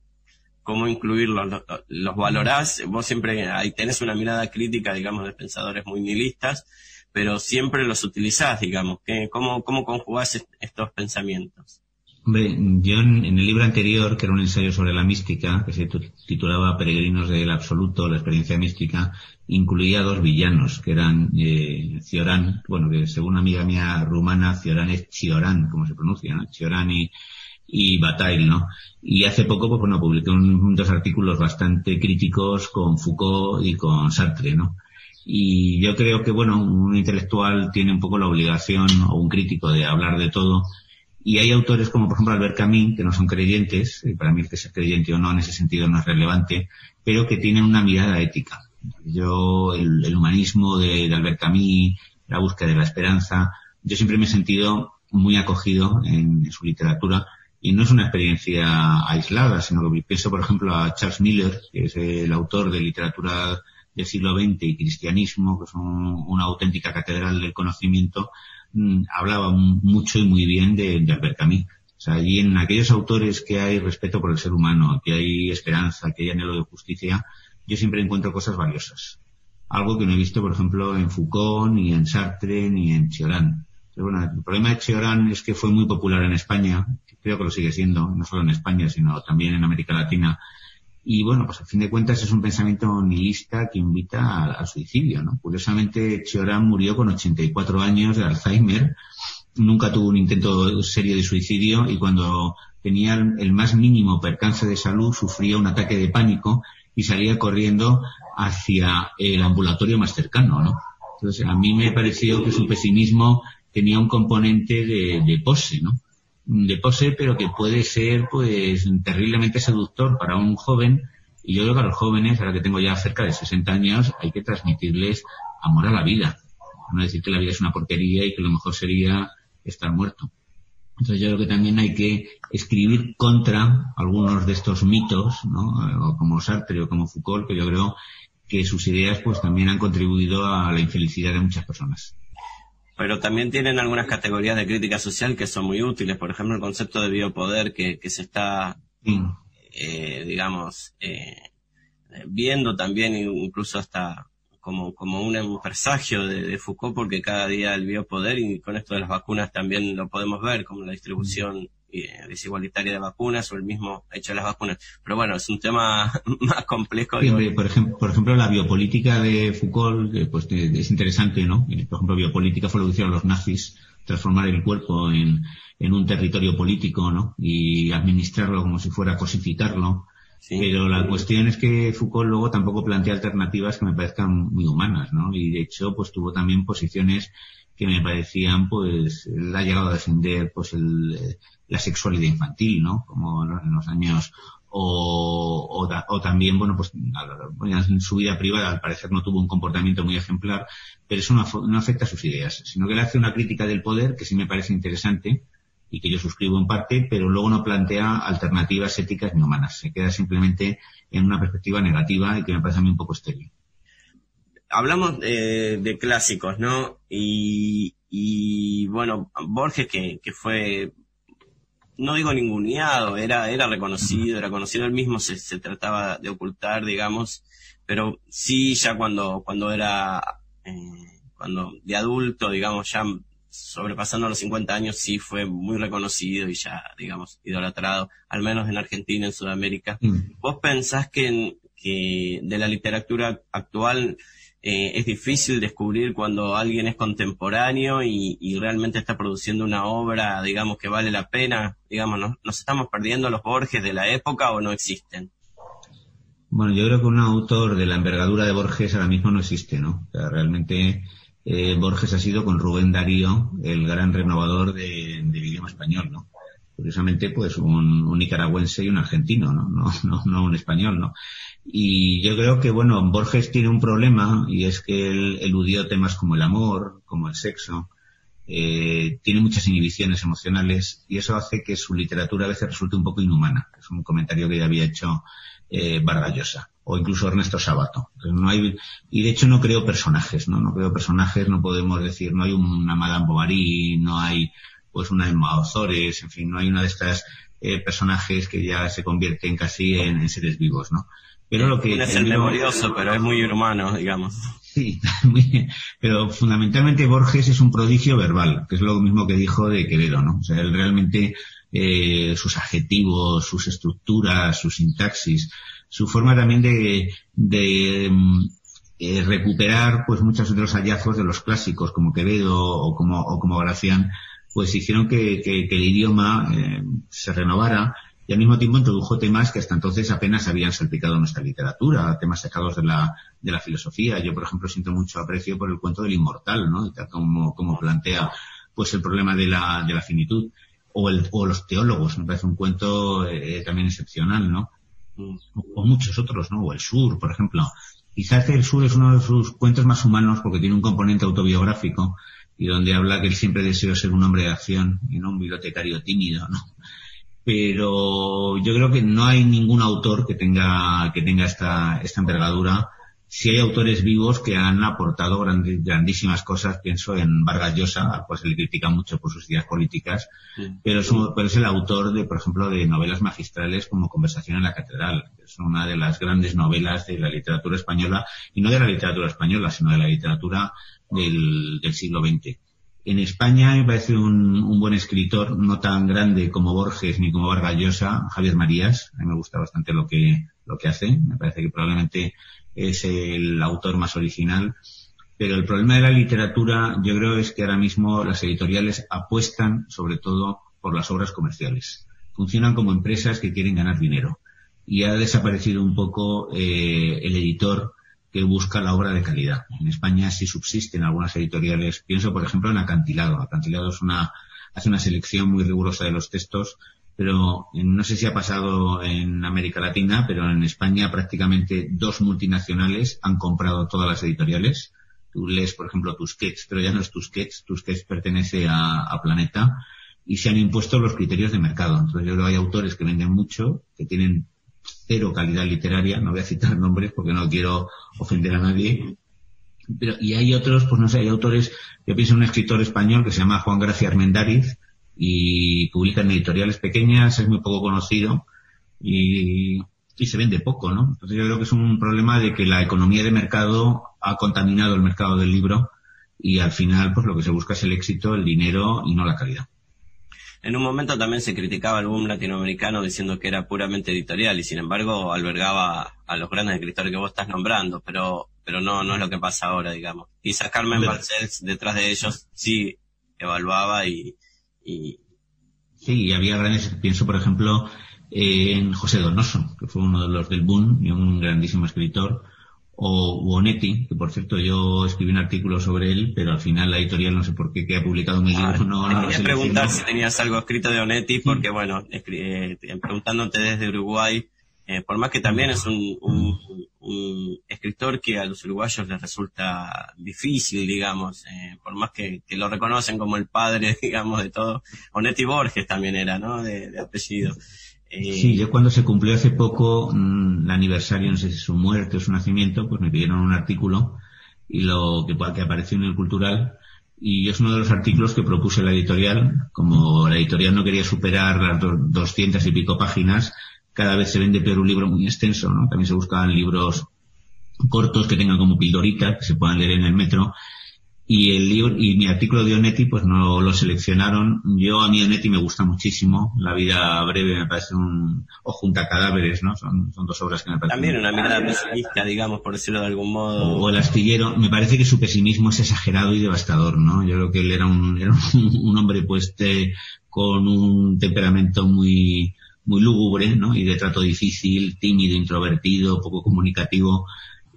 Speaker 5: cómo incluirlos? ¿Los, los valorás? Vos siempre ahí tenés una mirada crítica, digamos, de pensadores muy nihilistas, pero siempre los utilizás, digamos. ¿qué, cómo, ¿Cómo conjugás estos pensamientos?
Speaker 12: Hombre, yo en, el libro anterior, que era un ensayo sobre la mística, que se titulaba Peregrinos del Absoluto, la experiencia mística, incluía dos villanos, que eran eh, Cioran, bueno, que según una amiga mía rumana, Cioran es Chioran, como se pronuncia, ¿no? Chioran y, y Bataille, ¿no? Y hace poco, pues bueno, publiqué un, dos artículos bastante críticos con Foucault y con Sartre, ¿no? Y yo creo que, bueno, un intelectual tiene un poco la obligación, o un crítico, de hablar de todo. Y hay autores como, por ejemplo, Albert Camus, que no son creyentes, y para mí el que sea creyente o no en ese sentido no es relevante, pero que tienen una mirada ética. Yo, el, el humanismo de, Albert Camus, la búsqueda de la esperanza, yo siempre me he sentido muy acogido en, en su literatura, y no es una experiencia aislada, sino que pienso, por ejemplo, a Charles Miller, que es el autor de literatura del siglo XX y cristianismo, que es un, una auténtica catedral del conocimiento, mmm, hablaba mucho y muy bien de, de Albert Camus. O sea, allí en aquellos autores que hay respeto por el ser humano, que hay esperanza, que hay anhelo de justicia, yo siempre encuentro cosas valiosas. Algo que no he visto, por ejemplo, en Foucault, ni en Sartre, ni en Cioran. Pero bueno, el problema de Cioran es que fue muy popular en España, creo que lo sigue siendo, no solo en España, sino también en América Latina. Y bueno, pues a fin de cuentas es un pensamiento nihilista que invita al, suicidio, ¿no? Curiosamente, Cioran murió con 84 años de Alzheimer, nunca tuvo un intento serio de suicidio y cuando tenía el, más mínimo percance de salud sufría un ataque de pánico y salía corriendo hacia el ambulatorio más cercano, ¿no? Entonces, a mí me pareció que su pesimismo tenía un componente de pose, ¿no? De pose, pero que puede ser, pues, terriblemente seductor para un joven. Y yo creo que a los jóvenes, ahora que tengo ya cerca de 60 años, hay que transmitirles amor a la vida. No decir que la vida es una porquería y que lo mejor sería estar muerto. Entonces yo creo que también hay que escribir contra algunos de estos mitos, ¿no? O como Sartre o como Foucault, que yo creo que sus ideas pues también han contribuido a la infelicidad de muchas personas.
Speaker 5: Pero también tienen algunas categorías de crítica social que son muy útiles. Por ejemplo, el concepto de biopoder que, que se está, eh, digamos, eh, viendo también incluso hasta como, como un, presagio de, de, Foucault porque cada día el biopoder y con esto de las vacunas también lo podemos ver como la distribución desigualitaria de vacunas o el mismo hecho de las vacunas. Pero bueno, es un tema <laughs> más complejo.
Speaker 12: Sí, hombre, por, ejemplo, por ejemplo, la biopolítica de Foucault eh, pues, es interesante, ¿no? Por ejemplo, biopolítica fue lo que hicieron los nazis, transformar el cuerpo en, en un territorio político, ¿no? Y administrarlo como si fuera cosificarlo Sí. Pero la cuestión es que Foucault luego tampoco plantea alternativas que me parezcan muy humanas, ¿no? Y de hecho, pues tuvo también posiciones que me parecían, pues, él ha llegado a defender, pues, el, la sexualidad infantil, ¿no? Como en los años, o, o, también, bueno, pues, en su vida privada al parecer no tuvo un comportamiento muy ejemplar, pero eso no, no afecta a sus ideas, sino que le hace una crítica del poder que sí me parece interesante, y que yo suscribo en parte, pero luego no plantea alternativas éticas ni humanas. Se queda simplemente en una perspectiva negativa y que me parece a mí un poco estéril.
Speaker 5: Hablamos de clásicos, ¿no? Y, y bueno, Borges que, que fue, no digo ninguneado, era, era reconocido, era conocido, él mismo se, se trataba de ocultar, digamos, pero sí ya cuando, cuando era, eh, cuando de adulto, digamos, ya sobrepasando los 50 años, sí fue muy reconocido y ya, digamos, idolatrado, al menos en Argentina, en Sudamérica. Mm. ¿Vos pensás que, que de la literatura actual eh, es difícil descubrir cuando alguien es contemporáneo y, y, realmente está produciendo una obra, digamos, que vale la pena? Digamos, ¿nos, ¿nos estamos perdiendo los Borges de la época o no existen?
Speaker 12: Bueno, yo creo que un autor de la envergadura de Borges ahora mismo no existe, ¿no? O sea, realmente eh, Borges ha sido con Rubén Darío el gran renovador de, del idioma español, ¿no? Curiosamente, pues un, un, nicaragüense y un argentino, ¿no? No, no, no un español, ¿no? Y yo creo que, bueno, Borges tiene un problema y es que él eludió temas como el amor, como el sexo, eh, tiene muchas inhibiciones emocionales y eso hace que su literatura a veces resulte un poco inhumana. Es un comentario que ya había hecho eh, Vargallosa o incluso Ernesto Sabato. No hay, y de hecho no creo personajes, ¿no? No creo personajes, no podemos decir, no hay una Madame Bovary, no hay pues una Emma Ozores, en fin, no hay una de estas eh, personajes que ya se convierten casi en, en seres vivos, ¿no?
Speaker 5: Pero lo que... Es el memorioso, pero es muy humano, digamos.
Speaker 12: Sí. <laughs> Pero fundamentalmente Borges es un prodigio verbal, que es lo mismo que dijo de Quevedo, ¿no? O sea, él realmente, eh, sus adjetivos, sus estructuras, su sintaxis, su forma también de, de eh, recuperar pues muchos los hallazgos de los clásicos como Quevedo o como, o como Gracián, pues hicieron que, que, que el idioma eh, se renovara y al mismo tiempo introdujo temas que hasta entonces apenas habían salpicado nuestra literatura, temas sacados de la, de la filosofía. Yo, por ejemplo, siento mucho aprecio por el cuento del inmortal, ¿no? Como, como plantea pues el problema de la, de la finitud. O, el, o los teólogos, me parece un cuento eh, también excepcional, ¿no? o muchos otros, ¿no? O el sur, por ejemplo. Quizás el sur es uno de sus cuentos más humanos porque tiene un componente autobiográfico y donde habla que él siempre deseó ser un hombre de acción y no un bibliotecario tímido, ¿no? Pero yo creo que no hay ningún autor que tenga, que tenga esta, esta envergadura sí hay autores vivos que han aportado grandísimas cosas. Pienso en Vargas Llosa, al cual se le critica mucho por sus ideas políticas, pero es, un- pero es el autor de, por ejemplo, de novelas magistrales como Conversación en la Catedral. que Es una de las grandes novelas de la literatura española, y no de la literatura española, sino de la literatura del, del siglo XX. En España me parece un, buen escritor, no tan grande como Borges ni como Vargas Llosa, Javier Marías. A mí me gusta bastante lo que, lo que hace. Me parece que probablemente es el autor más original. Pero el problema de la literatura, yo creo, es que ahora mismo las editoriales apuestan sobre todo por las obras comerciales. Funcionan como empresas que quieren ganar dinero. Y ha desaparecido un poco eh, el editor que busca la obra de calidad. En España sí subsisten algunas editoriales. Pienso, por ejemplo, en Acantilado. Acantilado es una, hace una selección muy rigurosa de los textos, pero no sé si ha pasado en América Latina, pero en España prácticamente dos multinacionales han comprado todas las editoriales. Tú lees, por ejemplo, Tusquets, pero ya no es Tusquets. Tusquets pertenece a, a Planeta y se han impuesto los criterios de mercado. Entonces yo creo que hay autores que venden mucho, que tienen cero calidad literaria, no voy a citar nombres porque no quiero ofender a nadie, pero y hay otros, pues no sé, hay autores, yo pienso en un escritor español que se llama Juan Gracia Armendáriz y publica en editoriales pequeñas, es muy poco conocido y, y se vende poco, ¿no? Entonces yo creo que es un problema de que la economía de mercado ha contaminado el mercado del libro y al final pues lo que se busca es el éxito, el dinero y no la calidad.
Speaker 5: En un momento también se criticaba al boom latinoamericano diciendo que era puramente editorial y sin embargo albergaba a los grandes escritores que vos estás nombrando, pero pero no no es lo que pasa ahora, digamos. Quizás Carmen
Speaker 12: Pero-
Speaker 5: Balcells detrás de ellos sí evaluaba y, y
Speaker 12: Sí, y había grandes, pienso por ejemplo en José Donoso, que fue uno de los del boom y un grandísimo escritor, o Bonetti, que por cierto yo escribí un artículo sobre él, pero al final la editorial no sé por qué que ha publicado mi libro no, no
Speaker 5: quería preguntar si tenías algo escrito de Onetti, porque bueno, eh, preguntándote desde Uruguay, eh, por más que también es un, un- un escritor que a los uruguayos les resulta difícil, digamos, eh, por más que, que lo reconocen como el padre, <laughs> digamos, de todo. Onetti Borges también era, ¿no? De, de apellido. Eh,
Speaker 12: Sí, yo cuando se cumplió hace poco mm, el aniversario, no sé si su muerte o su nacimiento, pues me pidieron un artículo y lo que, que apareció en el cultural y es uno de los artículos que propuse la editorial. Como la editorial no quería superar las do- 200 y pico páginas, cada vez se vende peor un libro muy extenso, ¿no? También se buscaban libros cortos que tengan como pildoritas, que se puedan leer en el metro. Y el libro, y mi artículo de Onetti, pues no lo seleccionaron. Yo a mí Onetti me gusta muchísimo. La vida breve me parece un, o junta cadáveres, ¿no? Son, son dos obras que me parecen.
Speaker 5: también una mirada pesimista, digamos, por decirlo de algún modo.
Speaker 12: O el astillero, me parece que su pesimismo es exagerado y devastador, ¿no? Yo creo que él era un, era un, un hombre pues de- con un temperamento muy, muy lúgubre, ¿no? Y de trato difícil, tímido, introvertido, poco comunicativo.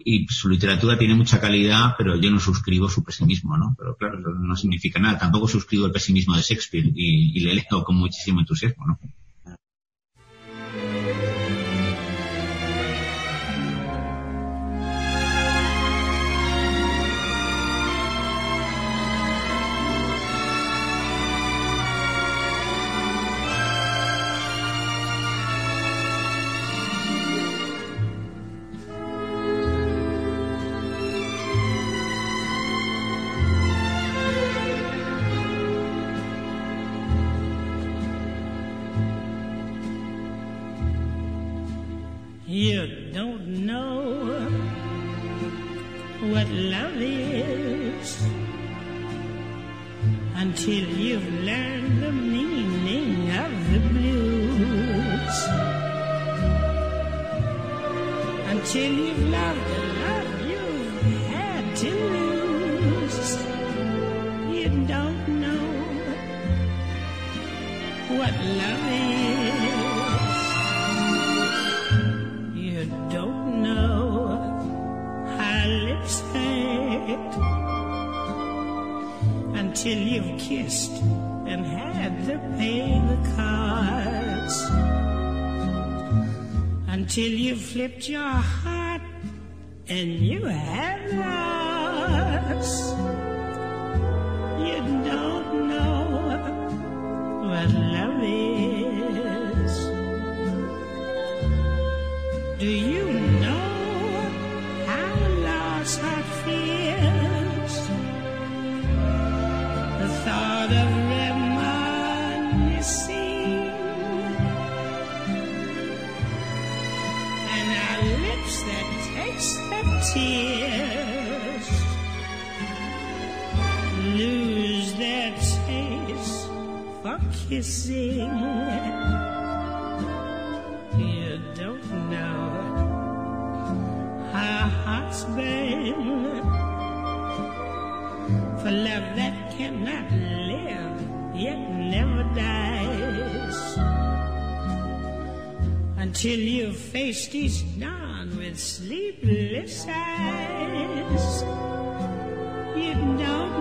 Speaker 12: Y su literatura tiene mucha calidad, pero yo no suscribo su pesimismo, ¿no? Pero claro, eso no significa nada. Tampoco suscribo el pesimismo de Shakespeare y, y le leo con muchísimo entusiasmo, ¿no?
Speaker 14: You don't know what love is until you've learned the meaning of the blues. Until you've loved the love you've had to lose. You don't know what love is. Until you've kissed and had to pay the cards. Until you've flipped your heart and you have lost. Kissing. You don't know how hearts burn for love that cannot live yet never dies until you face each dawn with sleepless eyes. You don't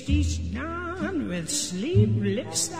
Speaker 14: Each down with sleepless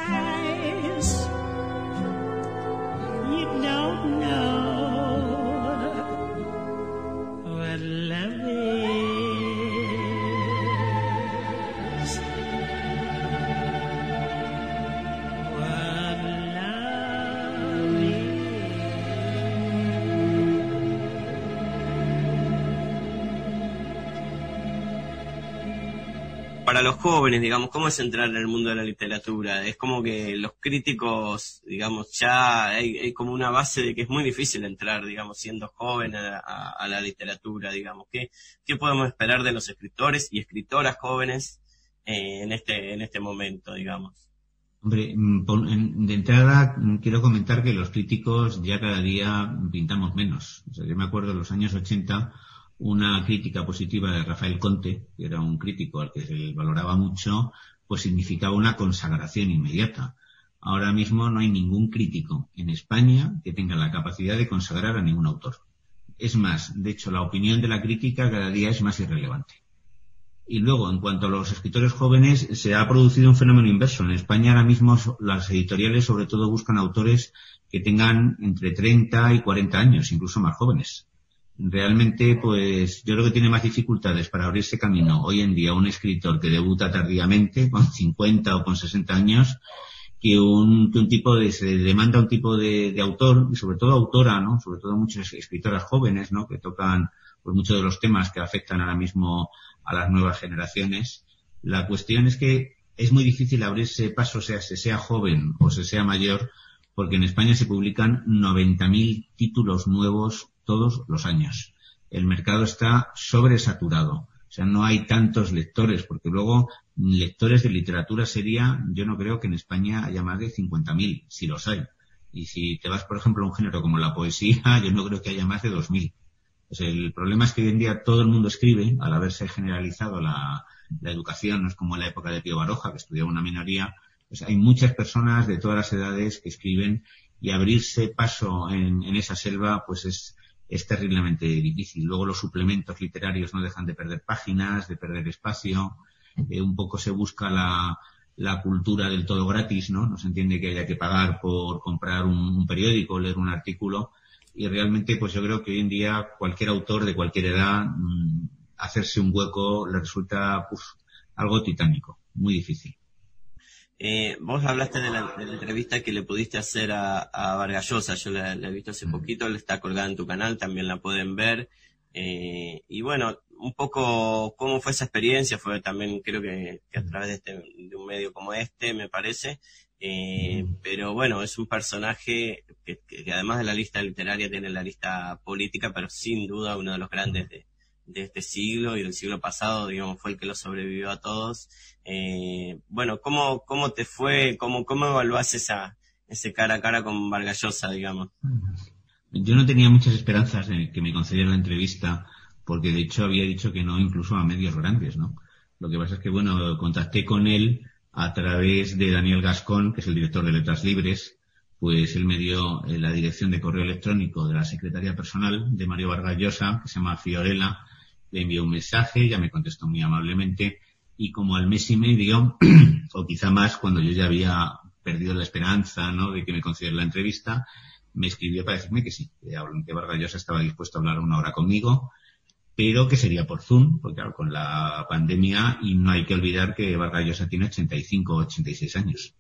Speaker 5: Los jóvenes, digamos, ¿cómo es entrar en el mundo de la literatura? Es como que los críticos, digamos, ya hay, como una base de que es muy difícil entrar, digamos, siendo joven a, a- a la literatura, digamos. ¿Qué, ¿Qué podemos esperar de los escritores y escritoras jóvenes eh, en este en este momento, digamos?
Speaker 12: Hombre, mm, de entrada mm, quiero comentar que los críticos ya cada día pintamos menos. Yo me acuerdo en los años 80 una crítica positiva de Rafael Conte, que era un crítico al que se valoraba mucho, pues significaba una consagración inmediata. Ahora mismo no hay ningún crítico en España que tenga la capacidad de consagrar a ningún autor. Es más, de hecho, la opinión de la crítica cada día es más irrelevante. Y luego, en cuanto a los escritores jóvenes, se ha producido un fenómeno inverso. En España ahora mismo las editoriales sobre todo buscan autores que tengan entre 30 y 40 años, incluso más jóvenes. Realmente, pues yo creo que tiene más dificultades para abrirse camino hoy en día un escritor que debuta tardíamente, con 50 o con 60 años, que un, que un tipo de, se demanda un tipo de, de autor, y sobre todo autora, ¿no? Sobre todo muchas escritoras jóvenes, ¿no? Que tocan, pues muchos de los temas que afectan ahora mismo a las nuevas generaciones. La cuestión es que es muy difícil abrirse paso, sea se sea joven o se sea mayor, porque en España se publican 90.000 títulos nuevos todos los años. El mercado está sobresaturado. O sea, no hay tantos lectores, porque luego lectores de literatura seria, yo no creo que en España haya más de 50.000, si los hay. Y si te vas, por ejemplo, a un género como la poesía, <laughs> yo no creo que haya más de 2.000. Pues el problema es que hoy en día todo el mundo escribe, al haberse generalizado la, la educación, no es como en la época de Pío Baroja, que estudiaba una minoría, pues hay muchas personas de todas las edades que escriben y abrirse paso en esa selva, pues es, es terriblemente difícil. Luego los suplementos literarios no dejan de perder páginas, de perder espacio, eh, un poco se busca la, la cultura del todo gratis, ¿no? No se entiende que haya que pagar por comprar un, periódico, leer un artículo, y realmente pues yo creo que hoy en día cualquier autor de cualquier edad mmm, hacerse un hueco le resulta pues, algo titánico, muy difícil.
Speaker 5: Eh, vos hablaste de la, de la, entrevista que le pudiste hacer a, a Vargallosa, yo la, la, he visto hace poquito, la está colgada en tu canal, también la pueden ver. Eh, y bueno, un poco cómo fue esa experiencia, fue también creo que, que a través de, este, de un medio como este, me parece. Eh, pero bueno, es un personaje que, que, que, además de la lista literaria tiene la lista política, pero sin duda uno de los grandes de, de este siglo y del siglo pasado, digamos, fue el que lo sobrevivió a todos. Eh, bueno, ¿cómo, ¿cómo te fue? ¿Cómo, cómo evaluás esa, ese cara a cara con Vargallosa, digamos?
Speaker 12: Yo no tenía muchas esperanzas de que me concediera la entrevista porque de hecho había dicho que no incluso a medios grandes, ¿no? Lo que pasa es que, bueno, contacté con él a través de Daniel Gascón, que es el director de Letras Libres, pues él me dio eh, la dirección de correo electrónico de la secretaria personal de Mario Vargas Llosa, que se llama Fiorella, le envió un mensaje, ya me contestó muy amablemente, y como al mes y medio, <clears throat> o quizá más, cuando yo ya había perdido la esperanza, ¿no?, de que me concediera la entrevista, me escribió para decirme que sí, que, que Vargas Llosa estaba dispuesto a hablar una hora conmigo, pero que sería por Zoom, porque claro, con la pandemia, y no hay que olvidar que Vargas Llosa tiene 85 o 86 años.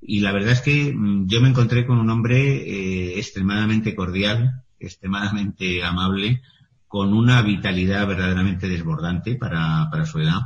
Speaker 12: Y la verdad es que mm, yo me encontré con un hombre eh, extremadamente cordial, extremadamente amable, con una vitalidad verdaderamente desbordante para, para su edad.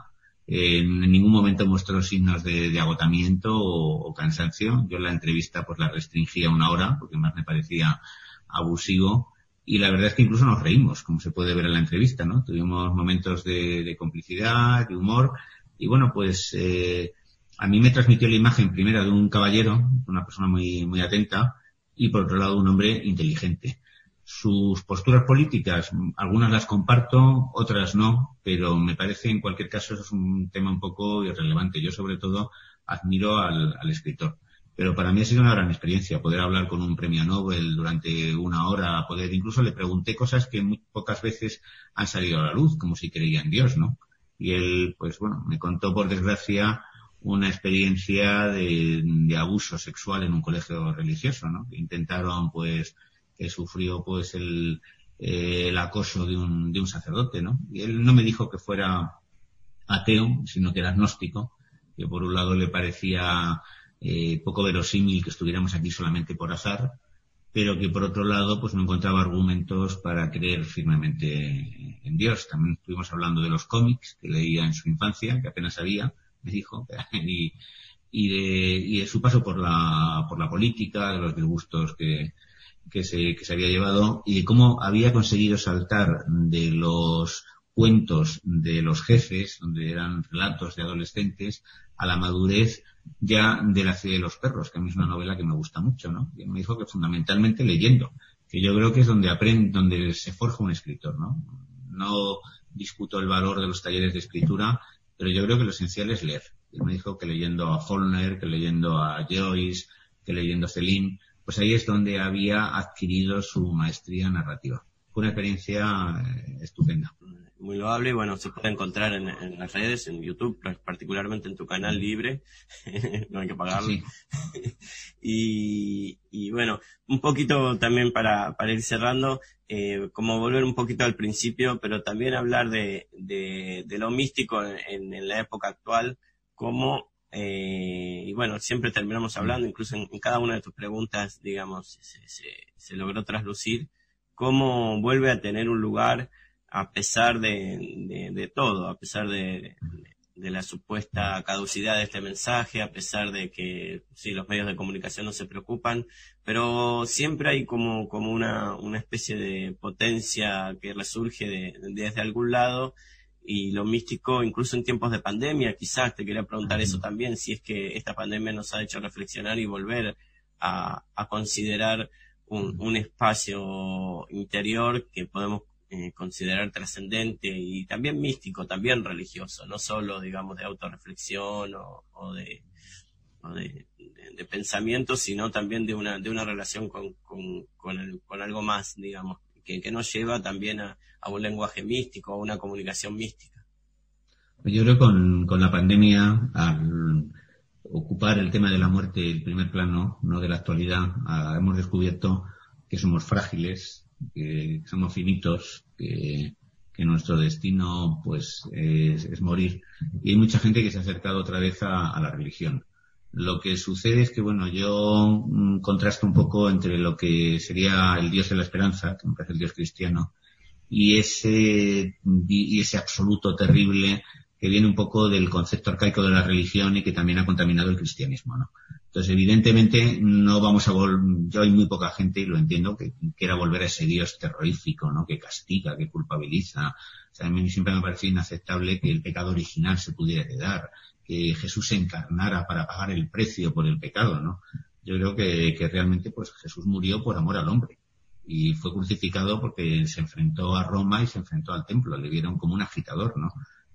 Speaker 12: Eh, en ningún momento mostró signos de, agotamiento o, cansancio. Yo la entrevista pues la restringía una hora, porque más me parecía abusivo. Y la verdad es que incluso nos reímos, como se puede ver en la entrevista, ¿no? Tuvimos momentos de, de complicidad, de humor. Y bueno, pues eh, a mí me transmitió la imagen primero de un caballero, una persona muy, muy atenta, y por otro lado un hombre inteligente. Sus posturas políticas, algunas las comparto, otras no, pero me parece en cualquier caso eso es un tema un poco irrelevante. Yo sobre todo admiro al, escritor. Pero para mí ha sido una gran experiencia poder hablar con un premio Nobel durante una hora, poder, incluso le pregunté cosas que muy pocas veces han salido a la luz, como si creía en Dios, ¿no? Y él, pues bueno, me contó por desgracia una experiencia de, de, abuso sexual en un colegio religioso, ¿no? Intentaron, pues, que sufrió, pues, el, eh, el acoso de un, de un sacerdote, ¿no? Y él no me dijo que fuera ateo, sino que era agnóstico, que por un lado le parecía eh, poco verosímil que estuviéramos aquí solamente por azar, pero que por otro lado, pues no encontraba argumentos para creer firmemente en Dios. También estuvimos hablando de los cómics que leía en su infancia, que apenas sabía, me dijo, <laughs> y, y, de, y de su paso por la, por la política, de los disgustos que, que, se, que se había llevado y de cómo había conseguido saltar de los cuentos de los jefes, donde eran relatos de adolescentes, a la madurez ya de la ciudad de los perros, que a mí es una novela que me gusta mucho, ¿no? Y me dijo que fundamentalmente leyendo, que yo creo que es donde aprende, donde se forja un escritor, ¿no? No discuto el valor de los talleres de escritura, pero yo creo que lo esencial es leer. Y me dijo que leyendo a Faulkner, que leyendo a Joyce, que leyendo a Celine, pues ahí es donde había adquirido su maestría narrativa. Fue una experiencia eh, estupenda.
Speaker 5: Muy loable y bueno, se puede encontrar en, en, las redes, en YouTube, particularmente en tu canal libre, <laughs> no hay que pagarlo. Sí. <laughs> y, y, bueno, un poquito también para, para ir cerrando, eh, como volver un poquito al principio, pero también hablar de, de, de lo místico en, en, la época actual, como, eh, y bueno, siempre terminamos hablando, incluso en, cada una de tus preguntas, digamos, se, se, se logró traslucir, cómo vuelve a tener un lugar a pesar de, de, todo, a pesar de, de, la supuesta caducidad de este mensaje, a pesar de que sí, los medios de comunicación no se preocupan, pero siempre hay como, como una, una especie de potencia que resurge de, desde algún lado y lo místico, incluso en tiempos de pandemia, quizás te quería preguntar eso también, si es que esta pandemia nos ha hecho reflexionar y volver a, a considerar un, un espacio interior que podemos eh, considerar trascendente y también místico, también religioso, no solo, digamos, de autorreflexión o, o, de, o de, de, de, pensamiento, sino también de una, de una relación con, con, con, el, con algo más, digamos, que, nos lleva también a, a, un lenguaje místico, a una comunicación mística.
Speaker 12: Yo creo que con, la pandemia, al ocupar el tema de la muerte el primer plano, no de la actualidad, hemos descubierto que somos frágiles, que somos finitos, que, nuestro destino pues es, morir. Y hay mucha gente que se ha acercado otra vez a, la religión. Lo que sucede es que, bueno, yo mm, contrasto un poco entre lo que sería el Dios de la esperanza, que me parece el Dios cristiano, y ese, y ese absoluto terrible que viene un poco del concepto arcaico de la religión y que también ha contaminado el cristianismo, ¿no? Entonces, evidentemente, no vamos a volver, yo hay muy poca gente, y lo entiendo, que quiera volver a ese Dios terrorífico, ¿no? Que castiga, que culpabiliza. O sea, a mí siempre me parece inaceptable que el pecado original se pudiera heredar, que Jesús se encarnara para pagar el precio por el pecado, ¿no? Yo creo que, que realmente, pues, Jesús murió por amor al hombre. Y fue crucificado porque se enfrentó a Roma y se enfrentó al templo. Le vieron como un agitador, ¿no?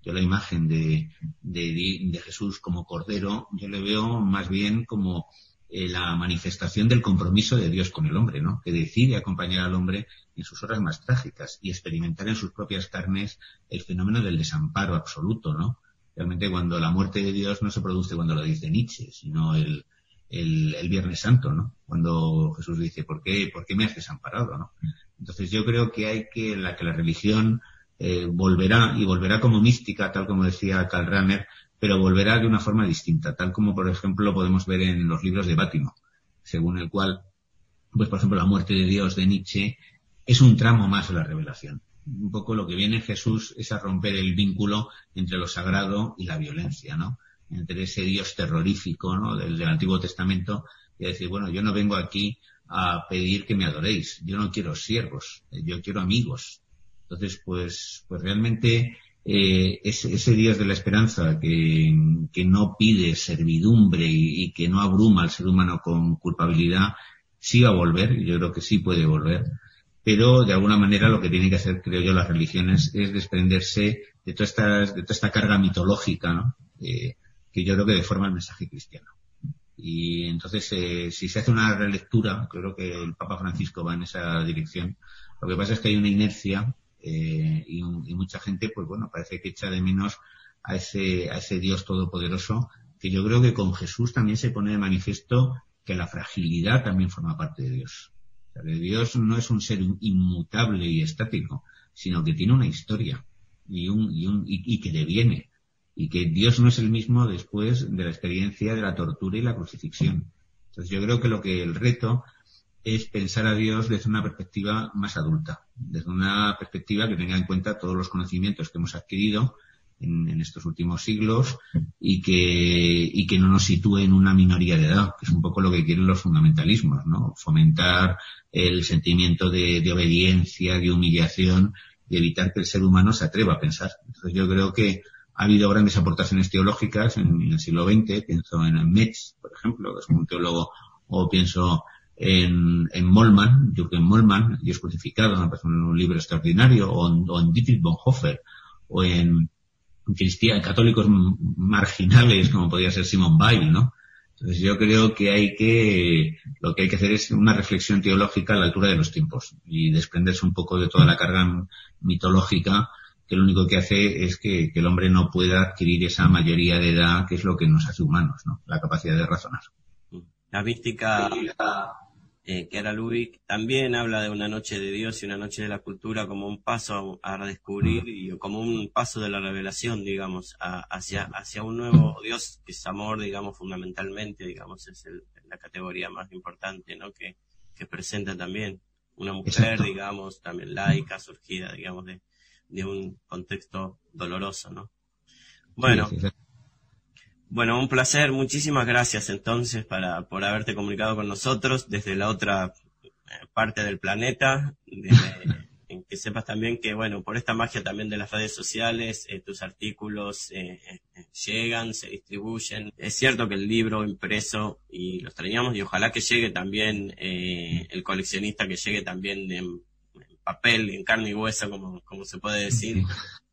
Speaker 12: Yo la imagen de, de, Jesús como cordero, yo le veo más bien como eh, la manifestación del compromiso de Dios con el hombre, ¿no? Que decide acompañar al hombre en sus horas más trágicas y experimentar en sus propias carnes el fenómeno del desamparo absoluto, ¿no? Realmente cuando la muerte de Dios no se produce cuando lo dice Nietzsche, sino el, el, el Viernes Santo, ¿no? Cuando Jesús dice, ¿por qué, ¿por qué me has desamparado, no? Entonces yo creo que hay que, la, que la religión eh, volverá, y volverá como mística, tal como decía Karl Rahner, pero volverá de una forma distinta, tal como por ejemplo podemos ver en los libros de Bátimo, según el cual, pues por ejemplo la muerte de Dios de Nietzsche es un tramo más de la revelación. Un poco lo que viene Jesús es a romper el vínculo entre lo sagrado y la violencia, ¿no? Entre ese Dios terrorífico, ¿no? Del, del Antiguo Testamento y decir, bueno, yo no vengo aquí a pedir que me adoréis, yo no quiero siervos, yo quiero amigos. Entonces, pues, pues realmente eh, ese, ese, de la esperanza que, que no pide servidumbre y, que no abruma al ser humano con culpabilidad, sí va a volver, yo creo que sí puede volver, pero de alguna manera lo que tienen que hacer, creo yo, las religiones es desprenderse de toda esta, de toda esta carga mitológica. Eh, que yo creo que deforma el mensaje cristiano. Y entonces, eh, si se hace una relectura, creo que el Papa Francisco va en esa dirección, lo que pasa es que hay una inercia eh, y, y, mucha gente, pues bueno, parece que echa de menos a ese, a ese Dios todopoderoso, que yo creo que con Jesús también se pone de manifiesto que la fragilidad también forma parte de Dios. O sea, que Dios no es un ser inmutable y estático, sino que tiene una historia y, un, y, un, y, y que deviene. Y que Dios no es el mismo después de la experiencia de la tortura y la crucifixión. Entonces yo creo que lo que el reto es pensar a Dios desde una perspectiva más adulta, desde una perspectiva que tenga en cuenta todos los conocimientos que hemos adquirido en, estos últimos siglos y que, y que no nos sitúe en una minoría de edad, que es un poco lo que quieren los fundamentalismos, ¿no? Fomentar el sentimiento de, de obediencia, de humillación y evitar que el ser humano se atreva a pensar. Entonces yo creo que ha habido grandes aportaciones teológicas en, en el siglo XX, pienso en Metz, por ejemplo, que es un teólogo, o pienso en, en Mollman, Jürgen Mollman, Dios crucificado, me parece un libro extraordinario, o en, o en Dietrich Bonhoeffer, o en cristianos, católicos marginales, como podría ser Simon Weil, ¿no? Entonces yo creo que hay que, lo que hay que hacer es una reflexión teológica a la altura de los tiempos y desprenderse un poco de toda la carga mitológica que lo único que hace es que, que el hombre no pueda adquirir esa mayoría de edad que es lo que nos hace humanos, ¿no? La capacidad de razonar.
Speaker 5: La mística eh, Kiara Lubick también habla de una noche de Dios y una noche de la cultura como un paso a, a descubrir y como un paso de la revelación, digamos, a, hacia, hacia un nuevo Dios que es amor, digamos, fundamentalmente, digamos, es el, la categoría más importante, ¿no? Que, que presenta también una mujer, Exacto. digamos, también laica, surgida, digamos, de, de un contexto doloroso, ¿no? Bueno. Sí, sí, bueno, un placer. Muchísimas gracias entonces para, por haberte comunicado con nosotros desde la otra eh, parte del planeta. Desde, <laughs> en que sepas también que, bueno, por esta magia también de las redes sociales, eh, tus artículos eh, eh, llegan, se distribuyen. Es cierto que el libro impreso y lo extrañamos y ojalá que llegue también eh, el coleccionista, que llegue también en, en, papel, en carne y hueso, como, como se puede decir. <laughs>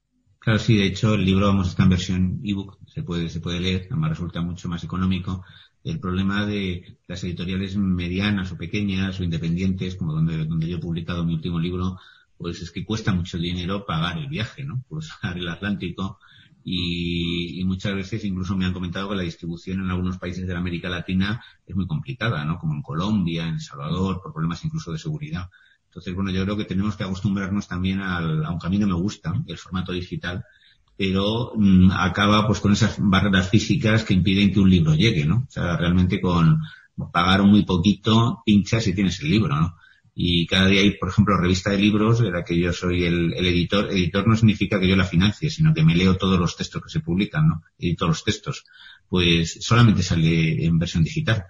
Speaker 12: Claro, sí, de hecho el libro vamos está en versión ebook, se puede, se puede leer, además resulta mucho más económico. El problema de las editoriales medianas o pequeñas o independientes, como donde, donde yo he publicado mi último libro, pues es que cuesta mucho dinero pagar el viaje, ¿no? Cruzar el Atlántico y, y, muchas veces incluso me han comentado que la distribución en algunos países de la América Latina es muy complicada, ¿no? Como en Colombia, en El Salvador, por problemas incluso de seguridad. Entonces, bueno, yo creo que tenemos que acostumbrarnos también al, aunque a mí no me gusta el formato digital, pero mmm, acaba pues con esas barreras físicas que impiden que un libro llegue, ¿no? O sea, realmente con pagar muy poquito, pinchas y tienes el libro, ¿no? Y cada día hay, por ejemplo, revista de libros de la que yo soy el, el, editor. Editor no significa que yo la financie, sino que me leo todos los textos que se publican, ¿no? Edito los textos. Pues solamente sale en versión digital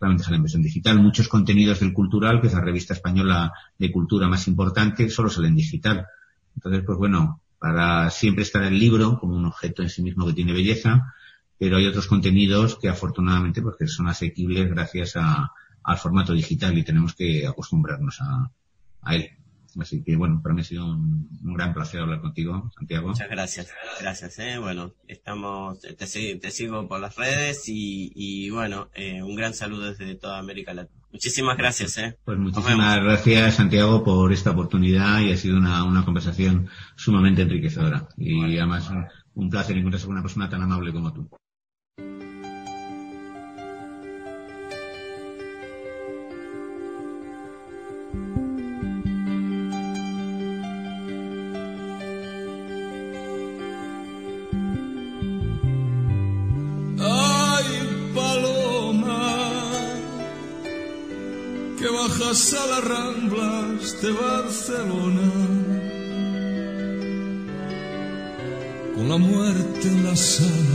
Speaker 12: solamente sale en versión digital. Muchos contenidos del Cultural, que es la revista española de cultura más importante, solo salen digital. Entonces, pues bueno, para siempre estar el libro como un objeto en sí mismo que tiene belleza, pero hay otros contenidos que afortunadamente porque son asequibles gracias a, al formato digital y tenemos que acostumbrarnos a él. Así que bueno, para mí ha sido un, un gran placer hablar contigo, Santiago.
Speaker 5: Muchas gracias, gracias, eh. Bueno, estamos, te, te sigo por las redes y, y bueno, eh, un gran saludo desde toda América Latina. Muchísimas gracias, eh.
Speaker 12: Pues muchísimas gracias, Santiago, por esta oportunidad y ha sido una, una conversación sumamente enriquecedora. Y además un, un placer encontrarse con una persona tan amable como tú.
Speaker 15: A las ramblas de Barcelona, con la muerte en las alas,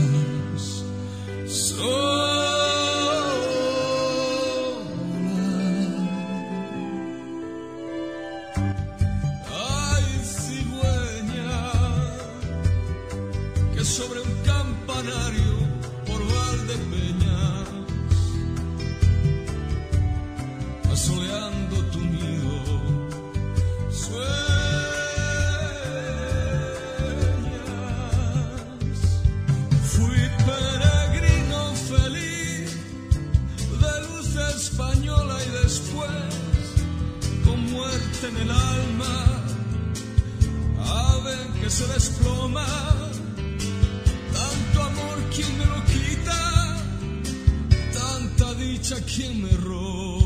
Speaker 15: en el alma, ave que se desploma tanto amor, ¿quién me lo quita? Tanta dicha, ¿quién me roba?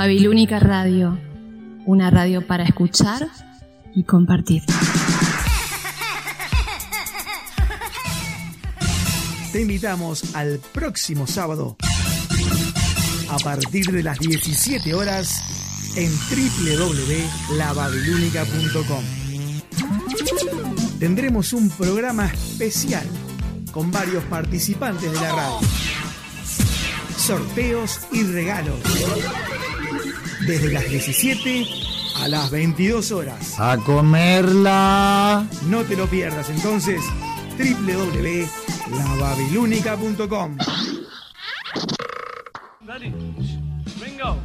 Speaker 16: Babilónica Radio, una radio para escuchar y compartir.
Speaker 17: Te invitamos al próximo sábado a partir de las 17 horas en www.lababilúnica.com. Tendremos un programa especial con varios participantes de la radio. Sorteos y regalos. Desde las 17 a las 22 horas.
Speaker 18: A comerla.
Speaker 17: No te lo pierdas entonces www.lababilúnica.com.
Speaker 19: Ready? Ringo,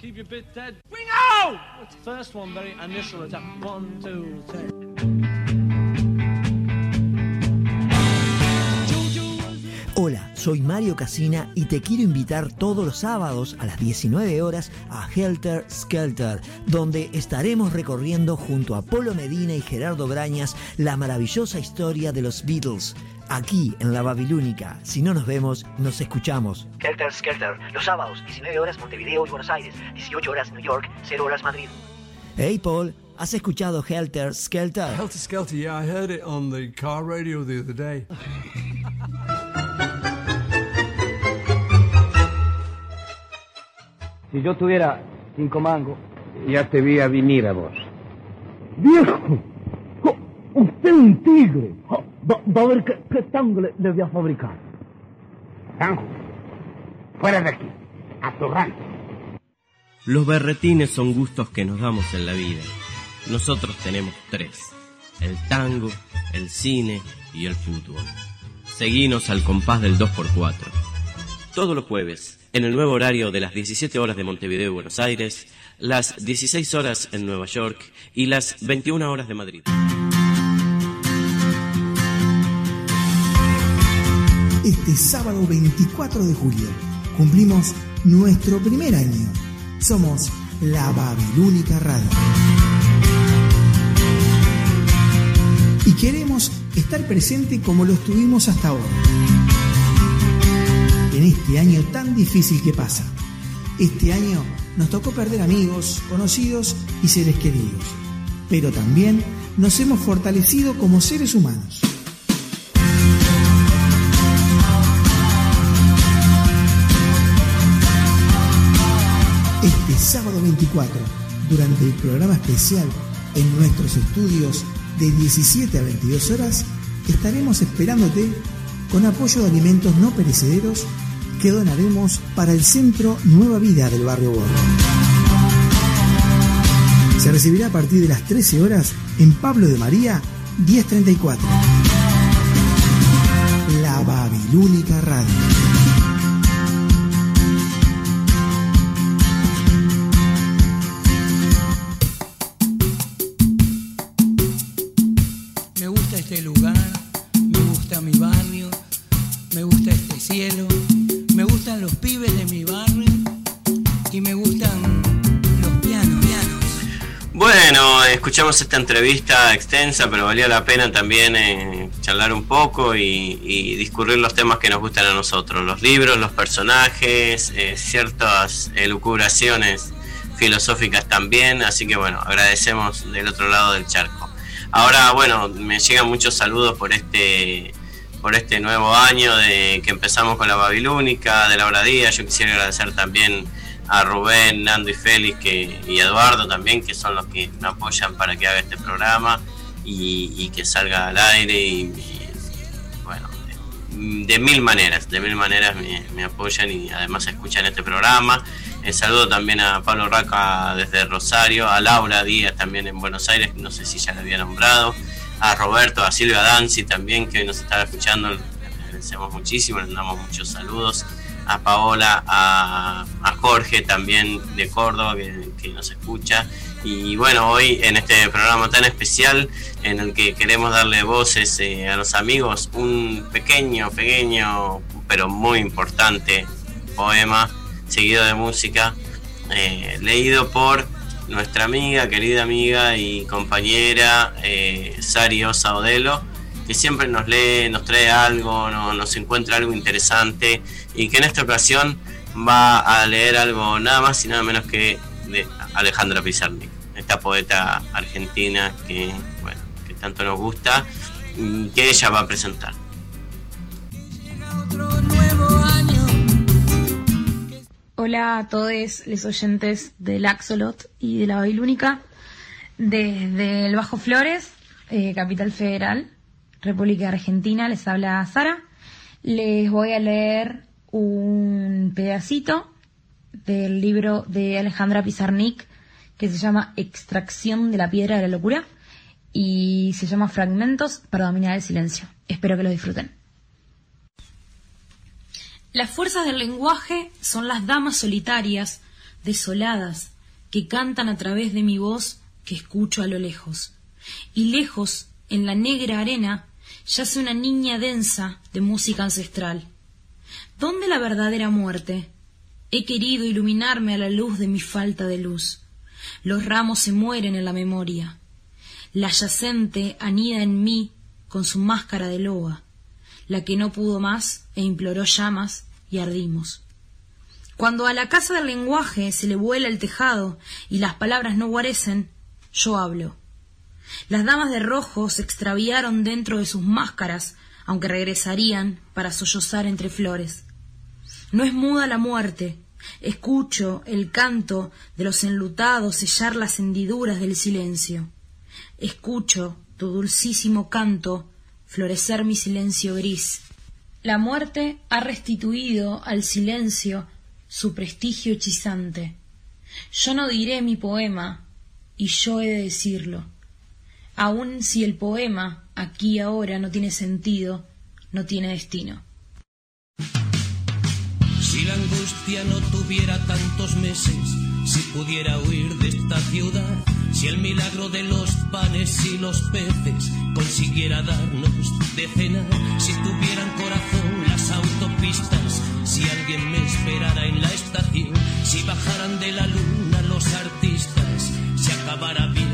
Speaker 19: keep your bit dead. Ringo! First one, very initial attack. One, two, three.
Speaker 20: Hola, soy Mario Casina y te quiero invitar todos los sábados a las 19 horas a Helter Skelter, donde estaremos recorriendo junto a Polo Medina y Gerardo Brañas la maravillosa historia de los Beatles. Aquí en la Babilónica, si no nos vemos, nos escuchamos.
Speaker 21: Helter Skelter, los sábados, 19 horas Montevideo y Buenos Aires, 18 horas New York, 0 horas Madrid.
Speaker 20: Hey Paul, ¿has escuchado Helter Skelter?
Speaker 22: Helter Skelter, yeah, I heard it on the car radio the other day. <laughs>
Speaker 23: Si yo tuviera cinco mangos, ya te vi a venir a vos.
Speaker 24: ¡Viejo! ¡Usted es un tigre! Va, va a ver qué, qué tango le, le voy a fabricar.
Speaker 25: Tango, fuera de aquí, a tu rancho.
Speaker 26: Los berretines son gustos que nos damos en la vida. Nosotros tenemos tres. El tango, el cine y el fútbol. Seguinos al compás del 2x4. Todos los jueves, en el nuevo horario de las 17 horas de Montevideo y Buenos Aires, las 16 horas en Nueva York y las 21 horas de Madrid.
Speaker 11: Este sábado 24 de julio cumplimos nuestro primer año. Somos la Babilónica Radio. Y queremos estar presente como lo estuvimos hasta ahora. En este año tan difícil que pasa. Este año nos tocó perder amigos, conocidos y seres queridos. Pero también nos hemos fortalecido como seres humanos. Este sábado 24, durante el programa especial en nuestros estudios de 17 a 22 horas, estaremos esperándote con apoyo de alimentos no perecederos que donaremos para el Centro Nueva Vida del Barrio Bordo. Se recibirá a partir de las 13 horas en Pablo de María 1034. La Babilónica Radio.
Speaker 5: Escuchamos esta entrevista extensa, pero valía la pena también eh, charlar un poco y, y discurrir los temas que nos gustan a nosotros, los libros, los personajes, eh, ciertas elucubraciones filosóficas también, así que bueno, agradecemos del otro lado del charco. Ahora, bueno, me llegan muchos saludos por este por este nuevo año de que empezamos con la Babilónica, de Laura Díaz. Yo quisiera agradecer también a Rubén, Nando y Félix que, y Eduardo también, que son los que me apoyan para que haga este programa y, que salga al aire. Y, bueno, de mil maneras, de mil maneras me, apoyan y además escuchan este programa. El saludo también a Pablo Raca desde Rosario, a Laura Díaz también en Buenos Aires, no sé si ya la había nombrado, a Roberto, a Silvia Danzi también que hoy nos estaba escuchando, le agradecemos muchísimo, le damos muchos saludos, a Paola, a, Jorge también de Córdoba que, nos escucha. Y bueno, hoy en este programa tan especial en el que queremos darle voces eh, a los amigos, un pequeño, pequeño, pero muy importante poema seguido de música, eh, leído por nuestra amiga, querida amiga y compañera eh, Sari siempre nos lee, nos trae algo, no, nos encuentra algo interesante y que en esta ocasión va a leer algo nada más y nada menos que de Alejandra Pizarnik, esta poeta argentina que, bueno, que tanto nos gusta que ella va a presentar.
Speaker 27: Hola a todos los oyentes del Axolot y de la Babilónica desde el Bajo Flores, eh, Capital Federal, República Argentina. Les habla Sara. Les voy a leer un pedacito del libro de Alejandra Pizarnik que se llama Extracción de la Piedra de la Locura y se llama Fragmentos para dominar el silencio. Espero que lo disfruten. Las fuerzas del lenguaje son las damas solitarias, desoladas, que cantan a través de mi voz que escucho a lo lejos. Y lejos, en la negra arena, yace una niña densa de música ancestral. ¿Dónde la verdadera muerte? He querido iluminarme a la luz de mi falta de luz. Los ramos se mueren en la memoria. La yacente anida en mí con su máscara de loba la que no pudo más e imploró llamas y ardimos. Cuando a la casa del lenguaje se le vuela el tejado y las palabras no guarecen, yo hablo. Las damas de rojo se extraviaron dentro de sus máscaras, aunque regresarían para sollozar entre flores. No es muda la muerte, escucho el canto de los enlutados sellar las hendiduras del silencio. Escucho tu dulcísimo canto florecer mi silencio gris. La muerte ha restituido al silencio su prestigio hechizante. Yo no diré mi poema, y yo he de decirlo. Aun si el poema, aquí ahora, no tiene sentido, no tiene destino.
Speaker 28: Si la angustia no tuviera tantos meses, si pudiera huir de esta ciudad, si el milagro de los panes y los peces consiguiera darnos de cenar, si tuvieran corazón las autopistas, si alguien me esperara en la estación, si bajaran de la luna los artistas, si acabara bien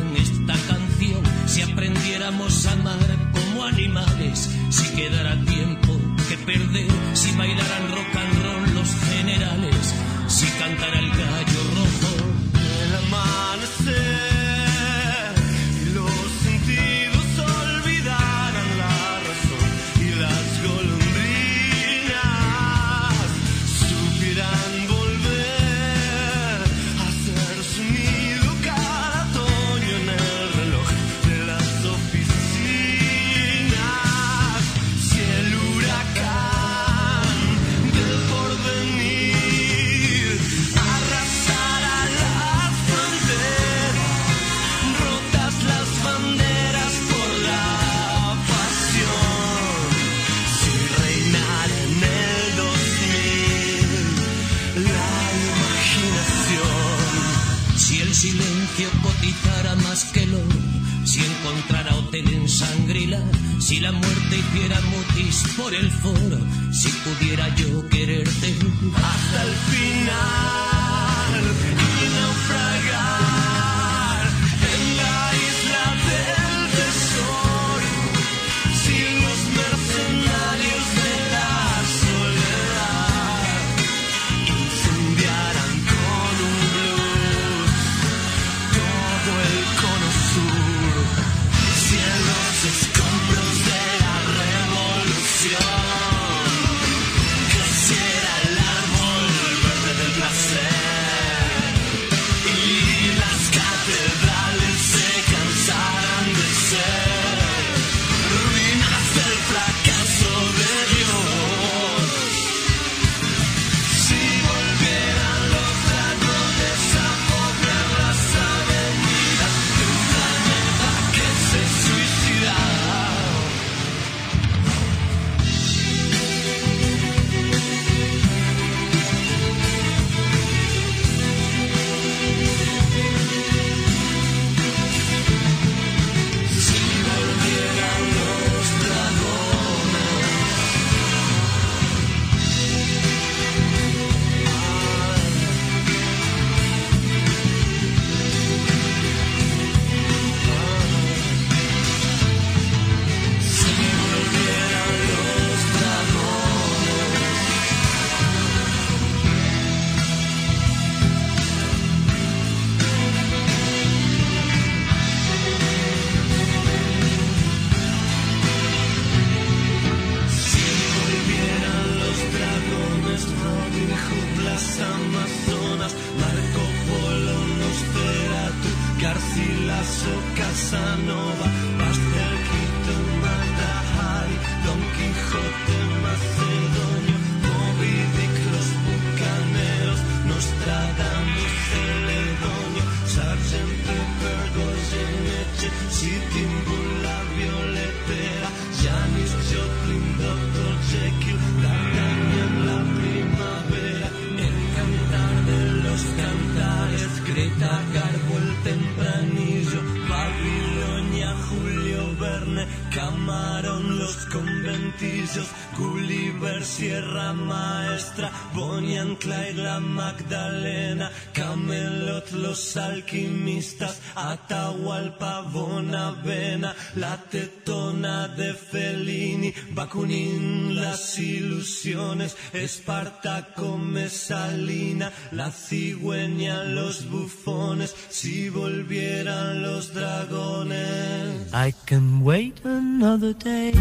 Speaker 28: si aprendiéramos a amar como animales, si quedara tiempo que perder, si bailaran rock and roll los generales, si cantara el gallo rojo.
Speaker 29: El amanecer
Speaker 28: silencio cotizara más que el oro, si encontrara hotel en Sangrila, si la muerte hiciera mutis por el foro, si pudiera yo quererte.
Speaker 29: Hasta el final salina, la cigüeña, los bufones, si volvieran los dragones.
Speaker 14: I can wait another day.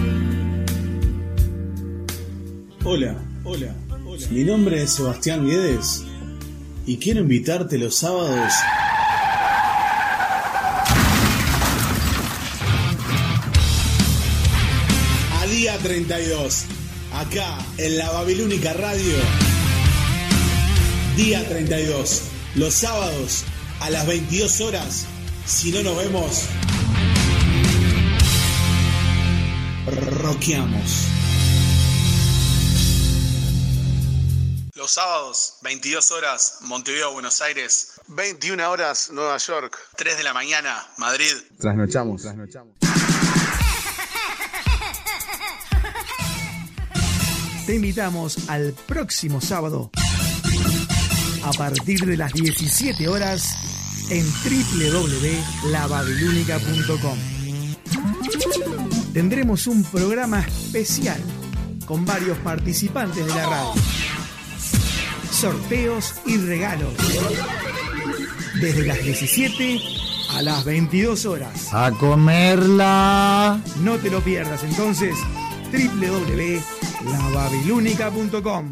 Speaker 23: Hola, hola, hola. Mi nombre es Sebastián Guedes y quiero invitarte los sábados a día 32, acá en la Babilónica Radio. Día 32. Los sábados a las 22 horas. Si no nos vemos, roqueamos. Los sábados, 22 horas, Montevideo, Buenos Aires. 21 horas, Nueva York. 3 de la mañana, Madrid.
Speaker 30: Trasnochamos. Trasnochamos.
Speaker 11: Te invitamos al próximo sábado a partir de las 17 horas en www.lababilúnica.com. Tendremos un programa especial con varios participantes de la radio. Sorteos y regalos. Desde las 17 a las 22 horas.
Speaker 17: A comerla.
Speaker 11: No te lo pierdas entonces www.lababilúnica.com.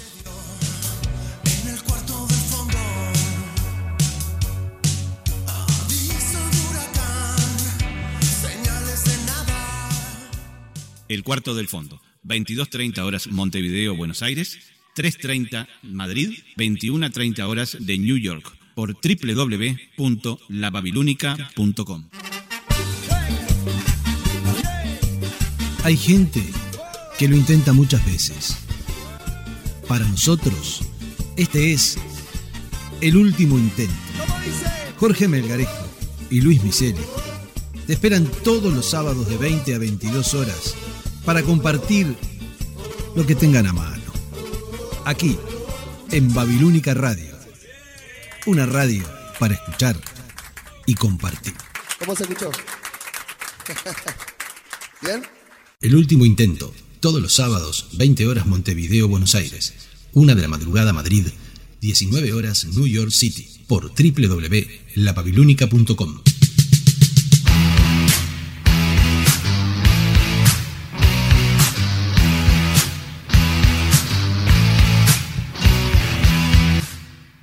Speaker 31: El cuarto del fondo. 22.30 horas Montevideo, Buenos Aires. 3.30 Madrid. 21.30 horas de New York. Por www.lababilúnica.com.
Speaker 10: Hay gente que lo intenta muchas veces. Para nosotros, este es el último intento. Jorge Melgarejo y Luis Miseli te esperan todos los sábados de 20 a 22 horas para compartir lo que tengan a mano. Aquí, en Babilónica Radio. Una radio para escuchar y compartir.
Speaker 32: ¿Cómo se escuchó? <laughs> ¿Bien?
Speaker 10: El último intento, todos los sábados, 20 horas Montevideo, Buenos Aires, 1 de la madrugada Madrid, 19 horas New York City, por www.lababilúnica.com.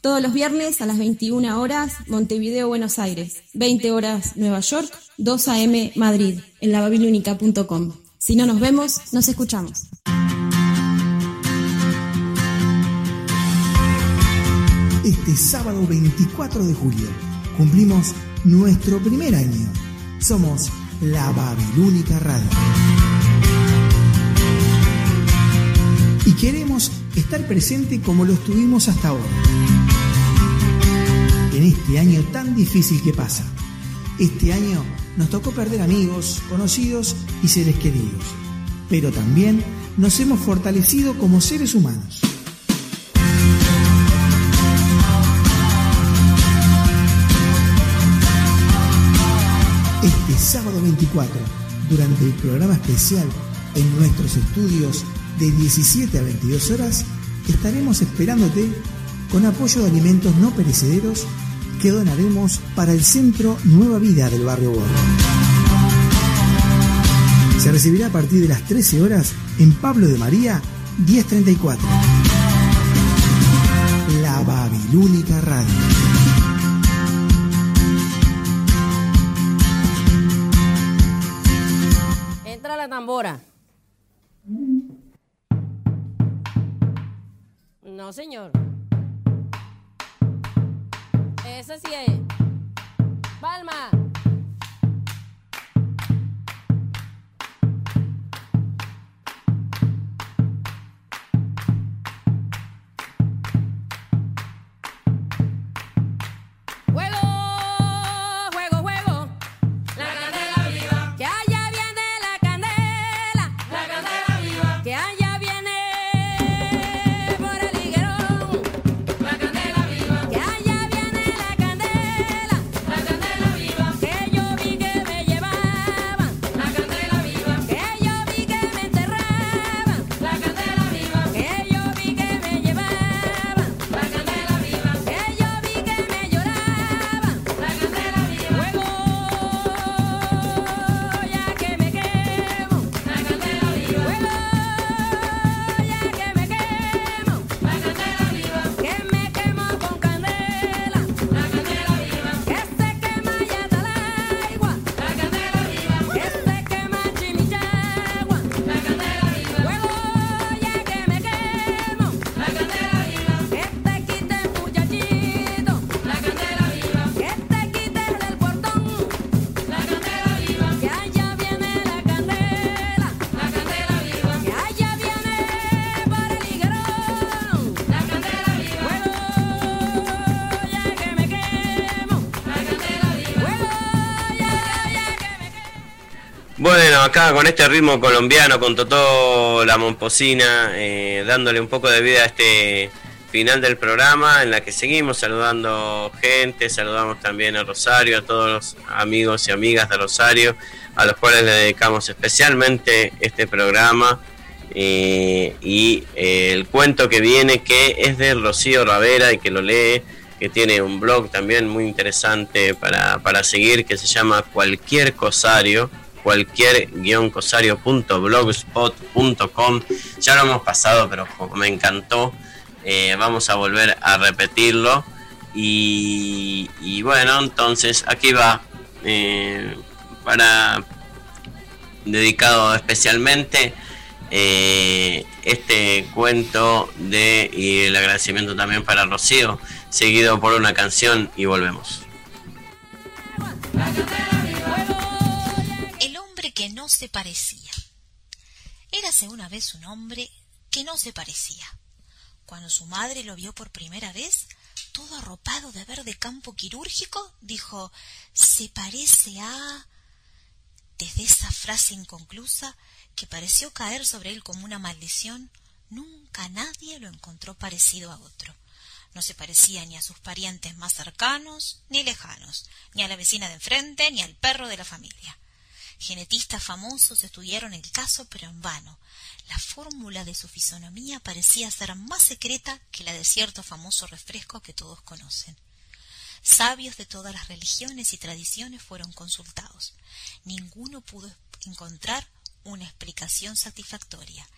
Speaker 1: Todos los viernes a las 21 horas, Montevideo, Buenos Aires. 20 horas, Nueva York. 2 a.m. Madrid. En lababilúnica.com. Si no nos vemos, nos escuchamos.
Speaker 11: Este sábado 24 de julio cumplimos nuestro primer año. Somos la Babilónica Radio. Y queremos estar presente como lo estuvimos hasta ahora. En este año tan difícil que pasa. Este año nos tocó perder amigos, conocidos y seres queridos. Pero también nos hemos fortalecido como seres humanos. Este sábado 24, durante el programa especial en nuestros estudios de 17 a 22 horas, estaremos esperándote con apoyo de alimentos no perecederos que donaremos para el Centro Nueva Vida del Barrio Borro. Se recibirá a partir de las 13 horas en Pablo de María 1034. La Babilónica Radio.
Speaker 33: Entra la tambora. No, señor. Ese sí es. Palma.
Speaker 5: Con este ritmo colombiano, con Totó la Momposina, eh, dándole un poco de vida a este final del programa en la que seguimos saludando gente, saludamos también a Rosario, a todos los amigos y amigas de Rosario, a los cuales le dedicamos especialmente este programa. eh, y eh, el cuento que viene que es de Rocío Ravera y que lo lee, que tiene un blog también muy interesante para, para seguir que se llama Cualquier Cosario, cualquier cosario.blogspot.com. Ya lo hemos pasado, pero me encantó, eh, vamos a volver a repetirlo. Y, y bueno, entonces aquí va eh, para dedicado especialmente eh, este cuento de y el agradecimiento también para Rocío, seguido por una canción y volvemos.
Speaker 34: Que no se parecía. Érase una vez un hombre que no se parecía. Cuando su madre lo vio por primera vez, todo arropado de verde campo quirúrgico, dijo se parece a. Desde esa frase inconclusa, que pareció caer sobre él como una maldición, nunca nadie lo encontró parecido a otro. No se parecía ni a sus parientes más cercanos ni lejanos, ni a la vecina de enfrente, ni al perro de la familia. Genetistas famosos estudiaron el caso, pero en vano. La fórmula de su fisonomía parecía ser más secreta que la de cierto famoso refresco que todos conocen. Sabios de todas las religiones y tradiciones fueron consultados. Ninguno pudo encontrar una explicación satisfactoria.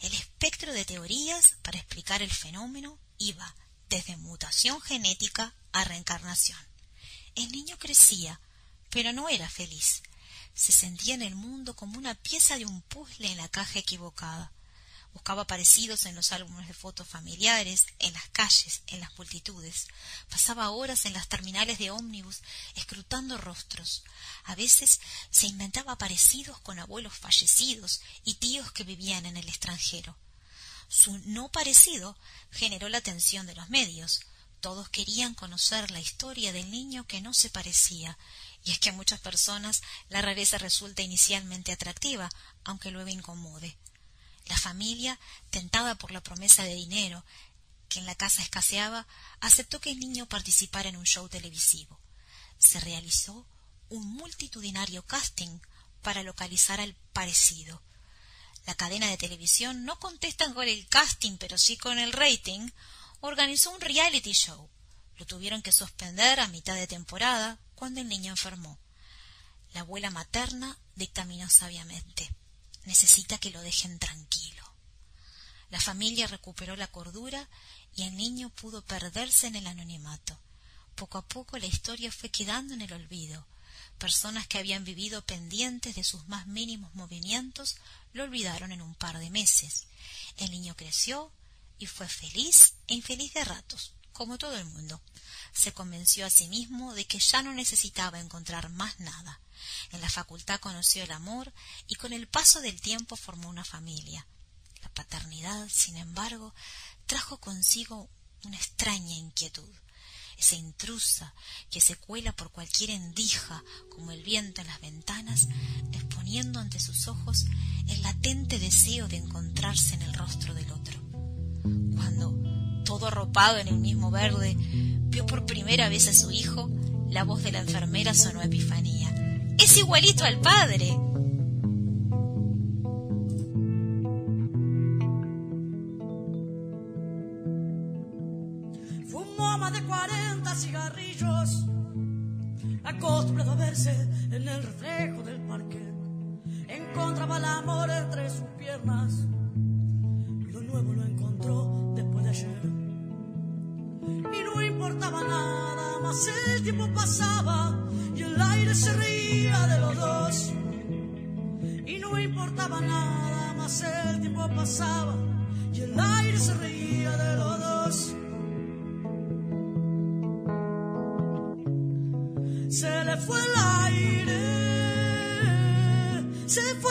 Speaker 34: El espectro de teorías para explicar el fenómeno iba desde mutación genética a reencarnación. El niño crecía, pero no era feliz. Se sentía en el mundo como una pieza de un puzzle en la caja equivocada. Buscaba parecidos en los álbumes de fotos familiares, en las calles, en las multitudes. Pasaba horas en las terminales de ómnibus escrutando rostros. A veces se inventaba parecidos con abuelos fallecidos y tíos que vivían en el extranjero. Su no parecido generó la atención de los medios. Todos querían conocer la historia del niño que no se parecía, y es que a muchas personas la rareza resulta inicialmente atractiva, aunque luego incomode. La familia, tentada por la promesa de dinero que en la casa escaseaba, aceptó que el niño participara en un show televisivo. Se realizó un multitudinario casting para localizar al parecido. La cadena de televisión no contesta con el casting, pero sí con el rating, organizó un reality show. Lo tuvieron que suspender a mitad de temporada cuando el niño enfermó. La abuela materna dictaminó sabiamente necesita que lo dejen tranquilo. La familia recuperó la cordura y el niño pudo perderse en el anonimato. Poco a poco la historia fue quedando en el olvido. Personas que habían vivido pendientes de sus más mínimos movimientos lo olvidaron en un par de meses. El niño creció y fue feliz e infeliz de ratos, como todo el mundo. Se convenció a sí mismo de que ya no necesitaba encontrar más nada. En la facultad conoció el amor y con el paso del tiempo formó una familia. La paternidad, sin embargo, trajo consigo una extraña inquietud, esa intrusa que se cuela por cualquier endija como el viento en las ventanas, exponiendo ante sus ojos el latente deseo de encontrarse en el rostro del otro. Cuando, todo arropado en el mismo verde, vio por primera vez a su hijo, la voz de la enfermera sonó epifanía. Es igualito al padre.
Speaker 30: Fumó más de 40 cigarrillos, acostumbrado a verse en el reflejo del parque. Encontraba el amor entre sus piernas, lo nuevo lo encontró después de ayer. Y no importaba nada más, el tiempo pasaba y el aire se reía de los dos. Y no importaba nada más, el tiempo pasaba y el aire se reía de los dos. Se le fue el aire, se fue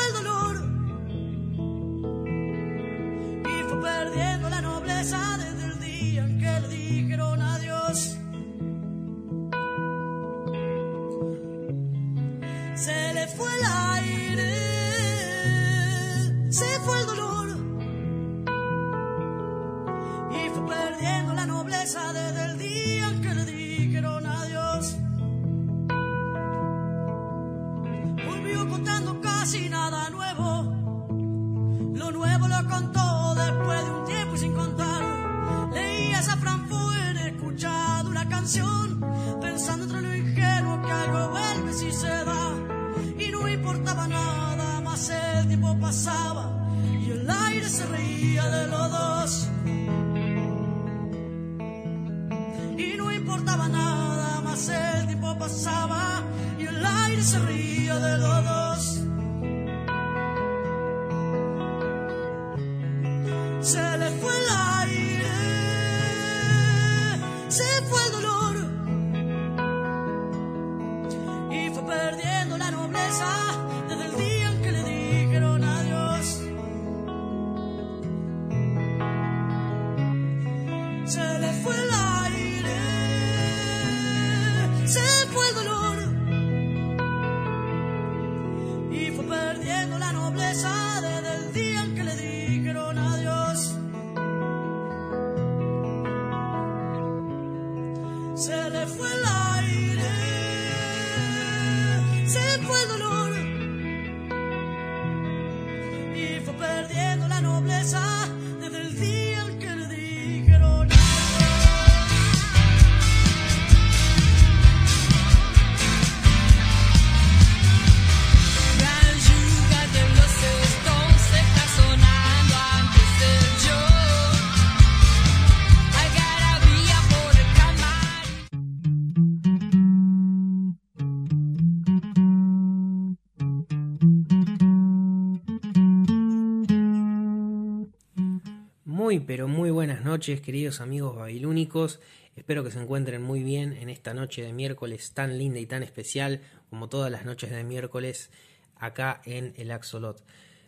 Speaker 32: Pero muy buenas noches queridos amigos babilónicos, espero que se encuentren muy bien en esta noche de miércoles tan linda y tan especial como todas las noches de miércoles acá en el Axolot.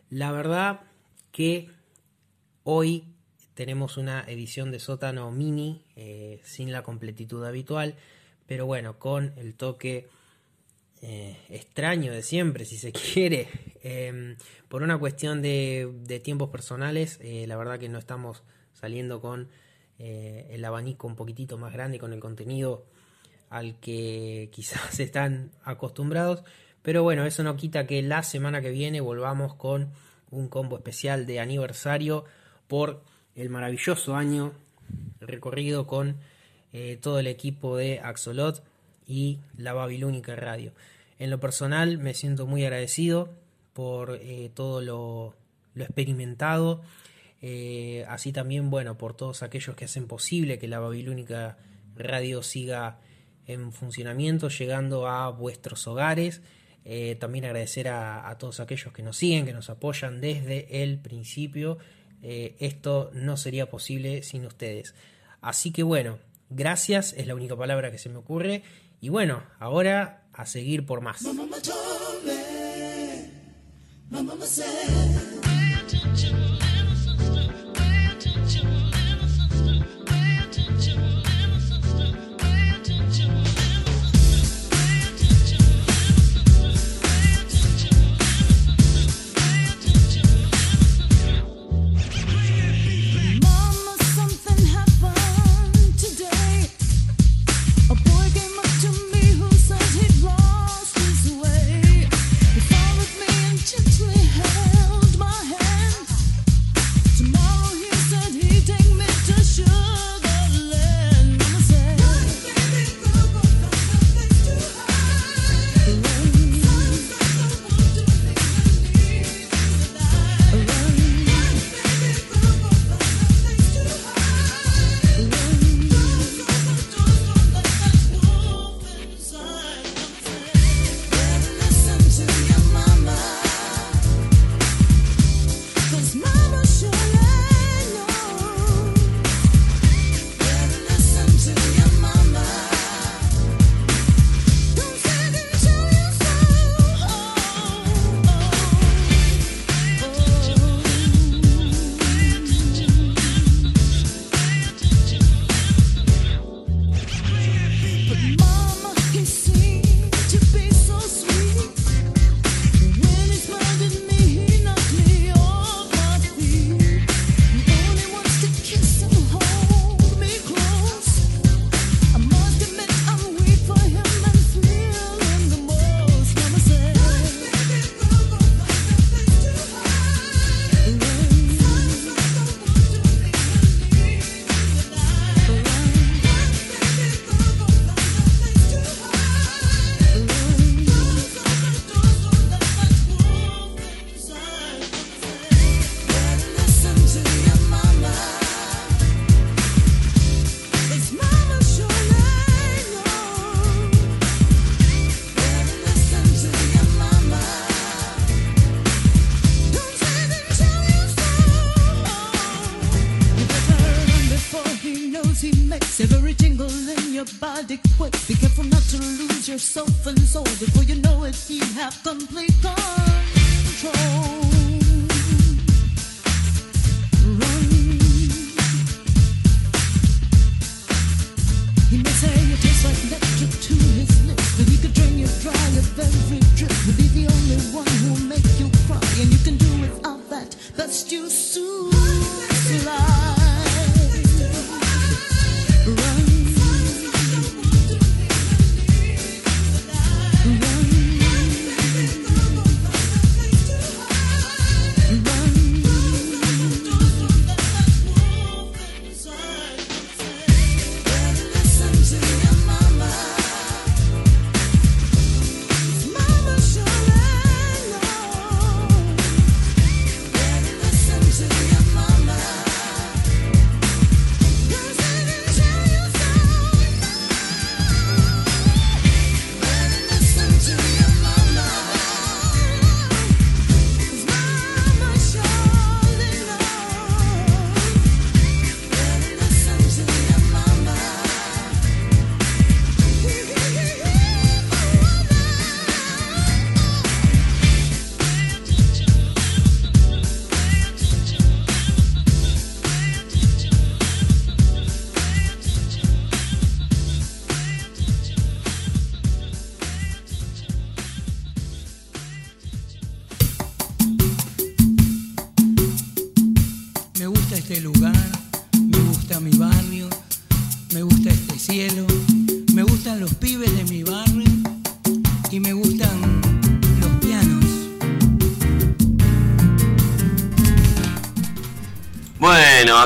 Speaker 32: La verdad que hoy tenemos una edición de sótano mini eh, sin la completitud habitual, pero bueno, con el toque eh, extraño de siempre, si se <laughs> quiere. Eh, por una cuestión de, tiempos personales, eh, la verdad que no estamos saliendo con eh, el abanico un poquitito más grande, con el contenido al que <laughs> quizás están acostumbrados. Pero bueno, eso no quita que la semana que viene volvamos con un combo especial de aniversario por el maravilloso año recorrido con todo el equipo de Axolot y la Babilónica Radio. En lo personal me siento muy agradecido por eh, todo lo, lo experimentado, eh, así también, bueno, por todos aquellos que hacen posible que la Babilónica Radio siga en funcionamiento, llegando a vuestros hogares. Eh, también agradecer a, a todos aquellos que nos siguen, que nos apoyan desde el principio. Esto no sería posible sin ustedes. Así que bueno, gracias es la única palabra que se me ocurre. Y bueno, ahora a seguir por más.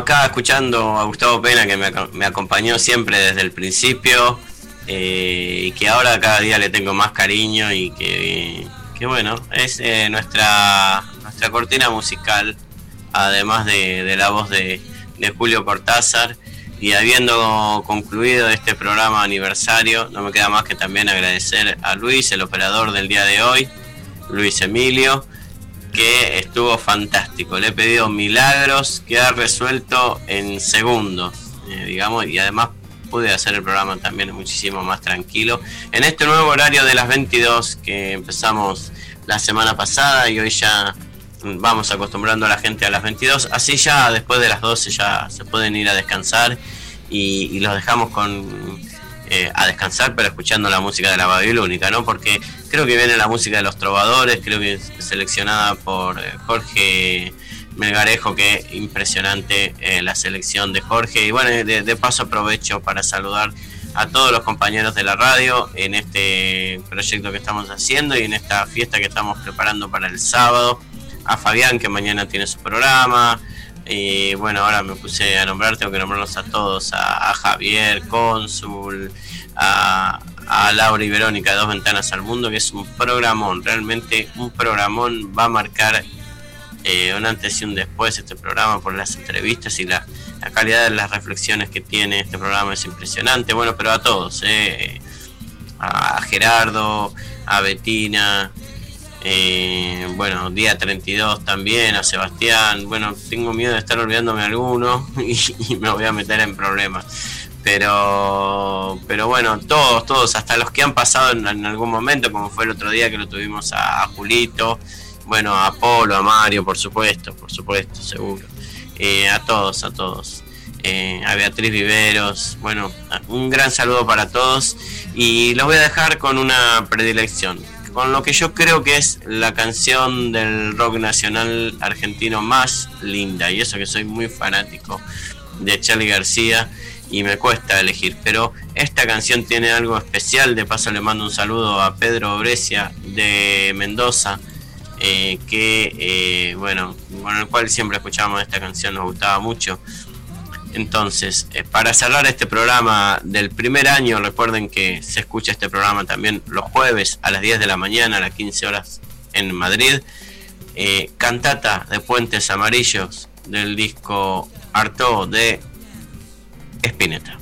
Speaker 5: Acá escuchando a Gustavo Pena que me, aco- me acompañó siempre desde el principio eh, y que ahora cada día le tengo más cariño y que, que bueno, es eh, nuestra, nuestra cortina musical, además de, de la voz de, de Julio Cortázar. Y habiendo concluido este programa aniversario, no me queda más que también agradecer a Luis, el operador del día de hoy, Luis Emilio, que estuvo fantástico. Le he pedido milagros que ha resuelto en segundos, eh, digamos, y además pude hacer el programa también muchísimo más tranquilo. En este nuevo horario de las 22 que empezamos la semana pasada y hoy ya vamos acostumbrando a la gente a las 22, así ya después de las 12 ya se pueden ir a descansar y los dejamos con eh, a descansar, pero escuchando la música de la Babilónica, ¿no? Porque creo que viene la música de los trovadores, creo que es seleccionada por eh, Jorge Melgarejo, que impresionante eh, la selección de Jorge. Y bueno, de, de paso aprovecho para saludar a todos los compañeros de la radio en este proyecto que estamos haciendo y en esta fiesta que estamos preparando para el sábado. A Fabián, que mañana tiene su programa. Y bueno, ahora me puse a nombrar, tengo que nombrarlos a todos, a, Javier, Cónsul, a, a Laura y Verónica, Dos Ventanas al Mundo, que es un programón, realmente un programón, va a marcar eh, un antes y un después este programa por las entrevistas y la, la calidad de las reflexiones que tiene este programa es impresionante, bueno, pero a todos, eh, a Gerardo, a Betina, eh, bueno, día 32 también, a Sebastián. Bueno, tengo miedo de estar olvidándome alguno <laughs> y, me voy a meter en problemas. Pero, pero bueno, todos, todos, hasta los que han pasado en, algún momento, como fue el otro día que lo tuvimos a, a Julito, bueno, a Polo, a Mario, por supuesto, por supuesto, seguro. Eh, a todos, a todos. Eh, a Beatriz Viveros, bueno, un gran saludo para todos y los voy a dejar con una predilección, con lo que yo creo que es la canción del rock nacional argentino más linda, y eso que soy muy fanático de Charlie García y me cuesta elegir, pero esta canción tiene algo especial, de paso le mando un saludo a Pedro Brescia de Mendoza, eh, que eh, bueno, con el cual siempre escuchábamos esta canción, nos gustaba mucho. Entonces, eh, para cerrar este programa del primer año, recuerden que se escucha este programa también los jueves a las 10 de la mañana, a las 15 horas en Madrid. Eh, cantata de Puentes Amarillos del disco Arto de Spinetta.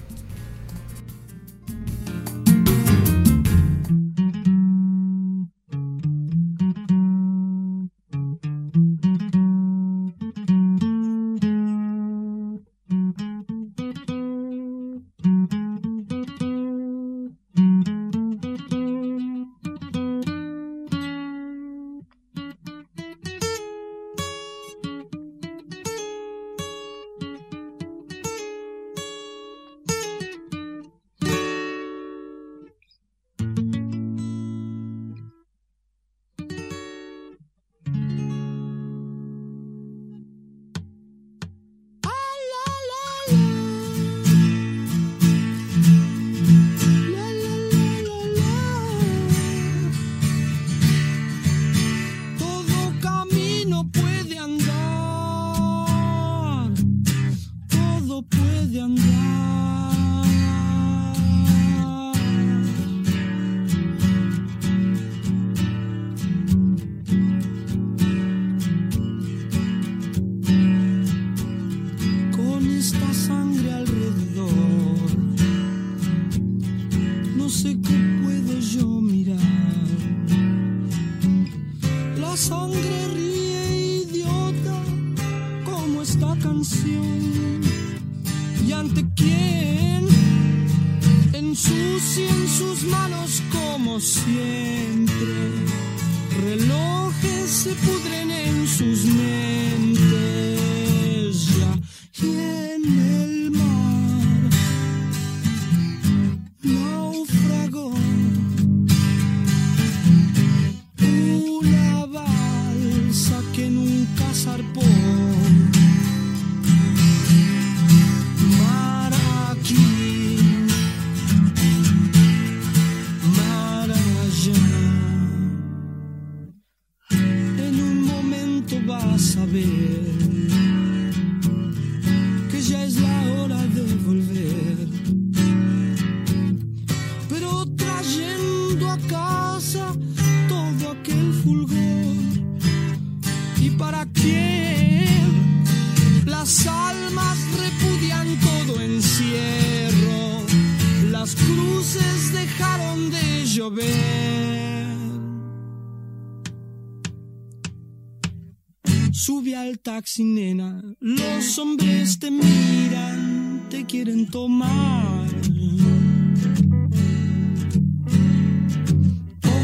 Speaker 35: Sube al taxi, nena. Los hombres te miran, te quieren tomar.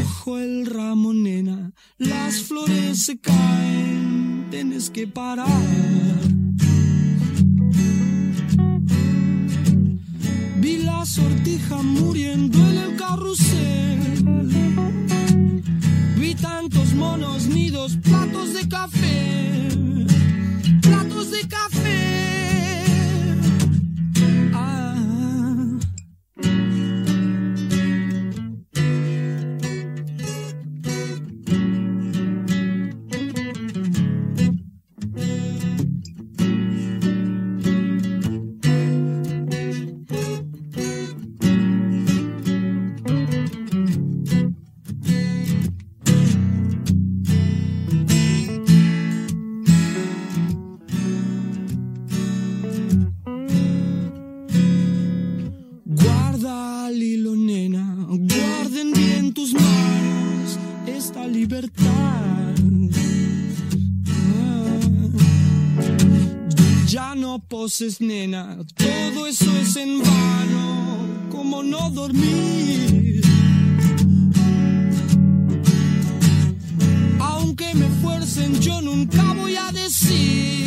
Speaker 35: Ojo el ramo, nena. Las flores se caen, tienes que parar. Vi la sortija muriendo en el carrusel tantos monos, nidos, platos de café, platos de café. voces, nena, todo eso es en vano, como no dormir. Aunque me fuercen, yo nunca voy a decir.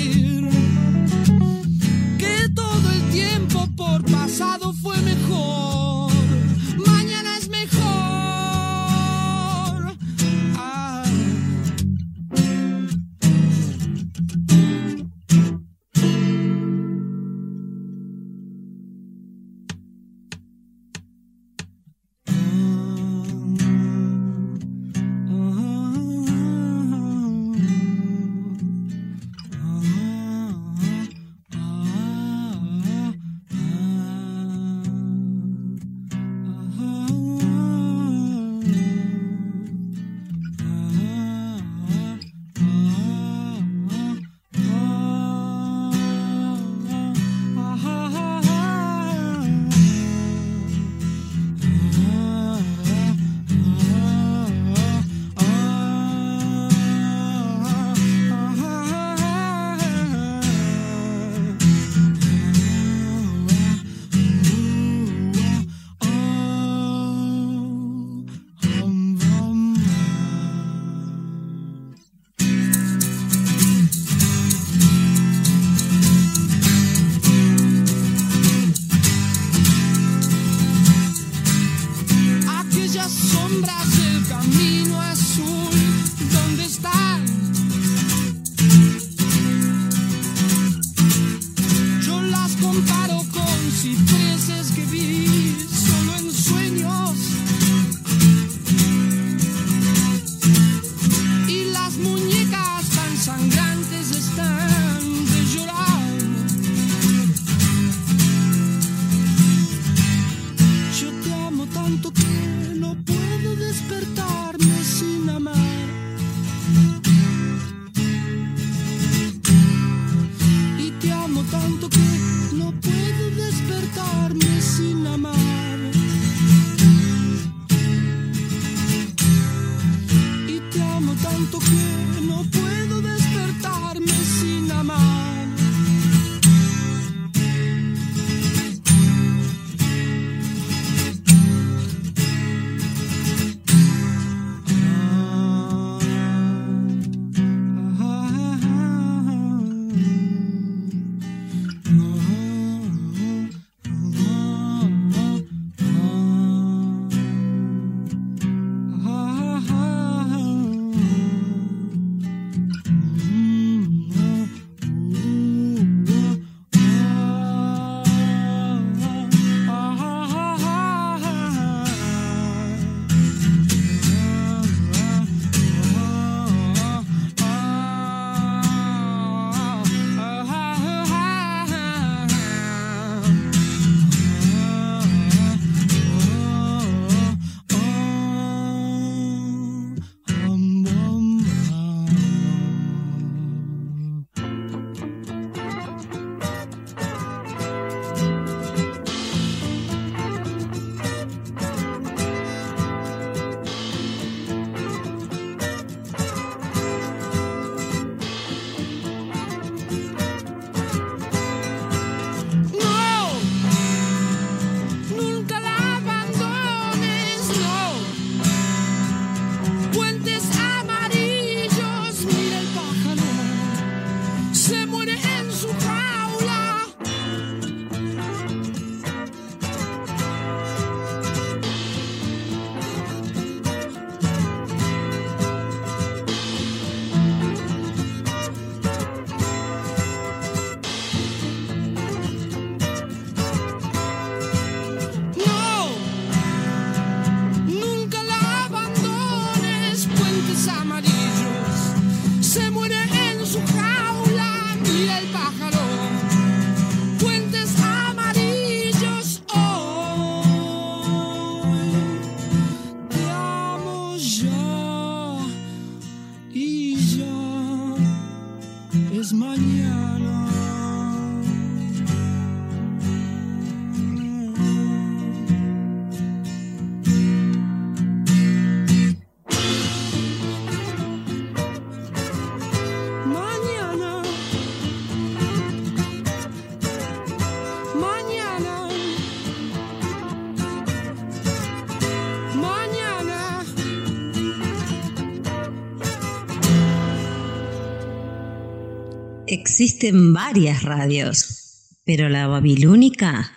Speaker 36: Existen varias radios, pero la babilónica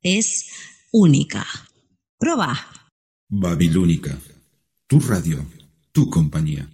Speaker 36: es única. Proba.
Speaker 31: Babilónica, tu radio, tu compañía.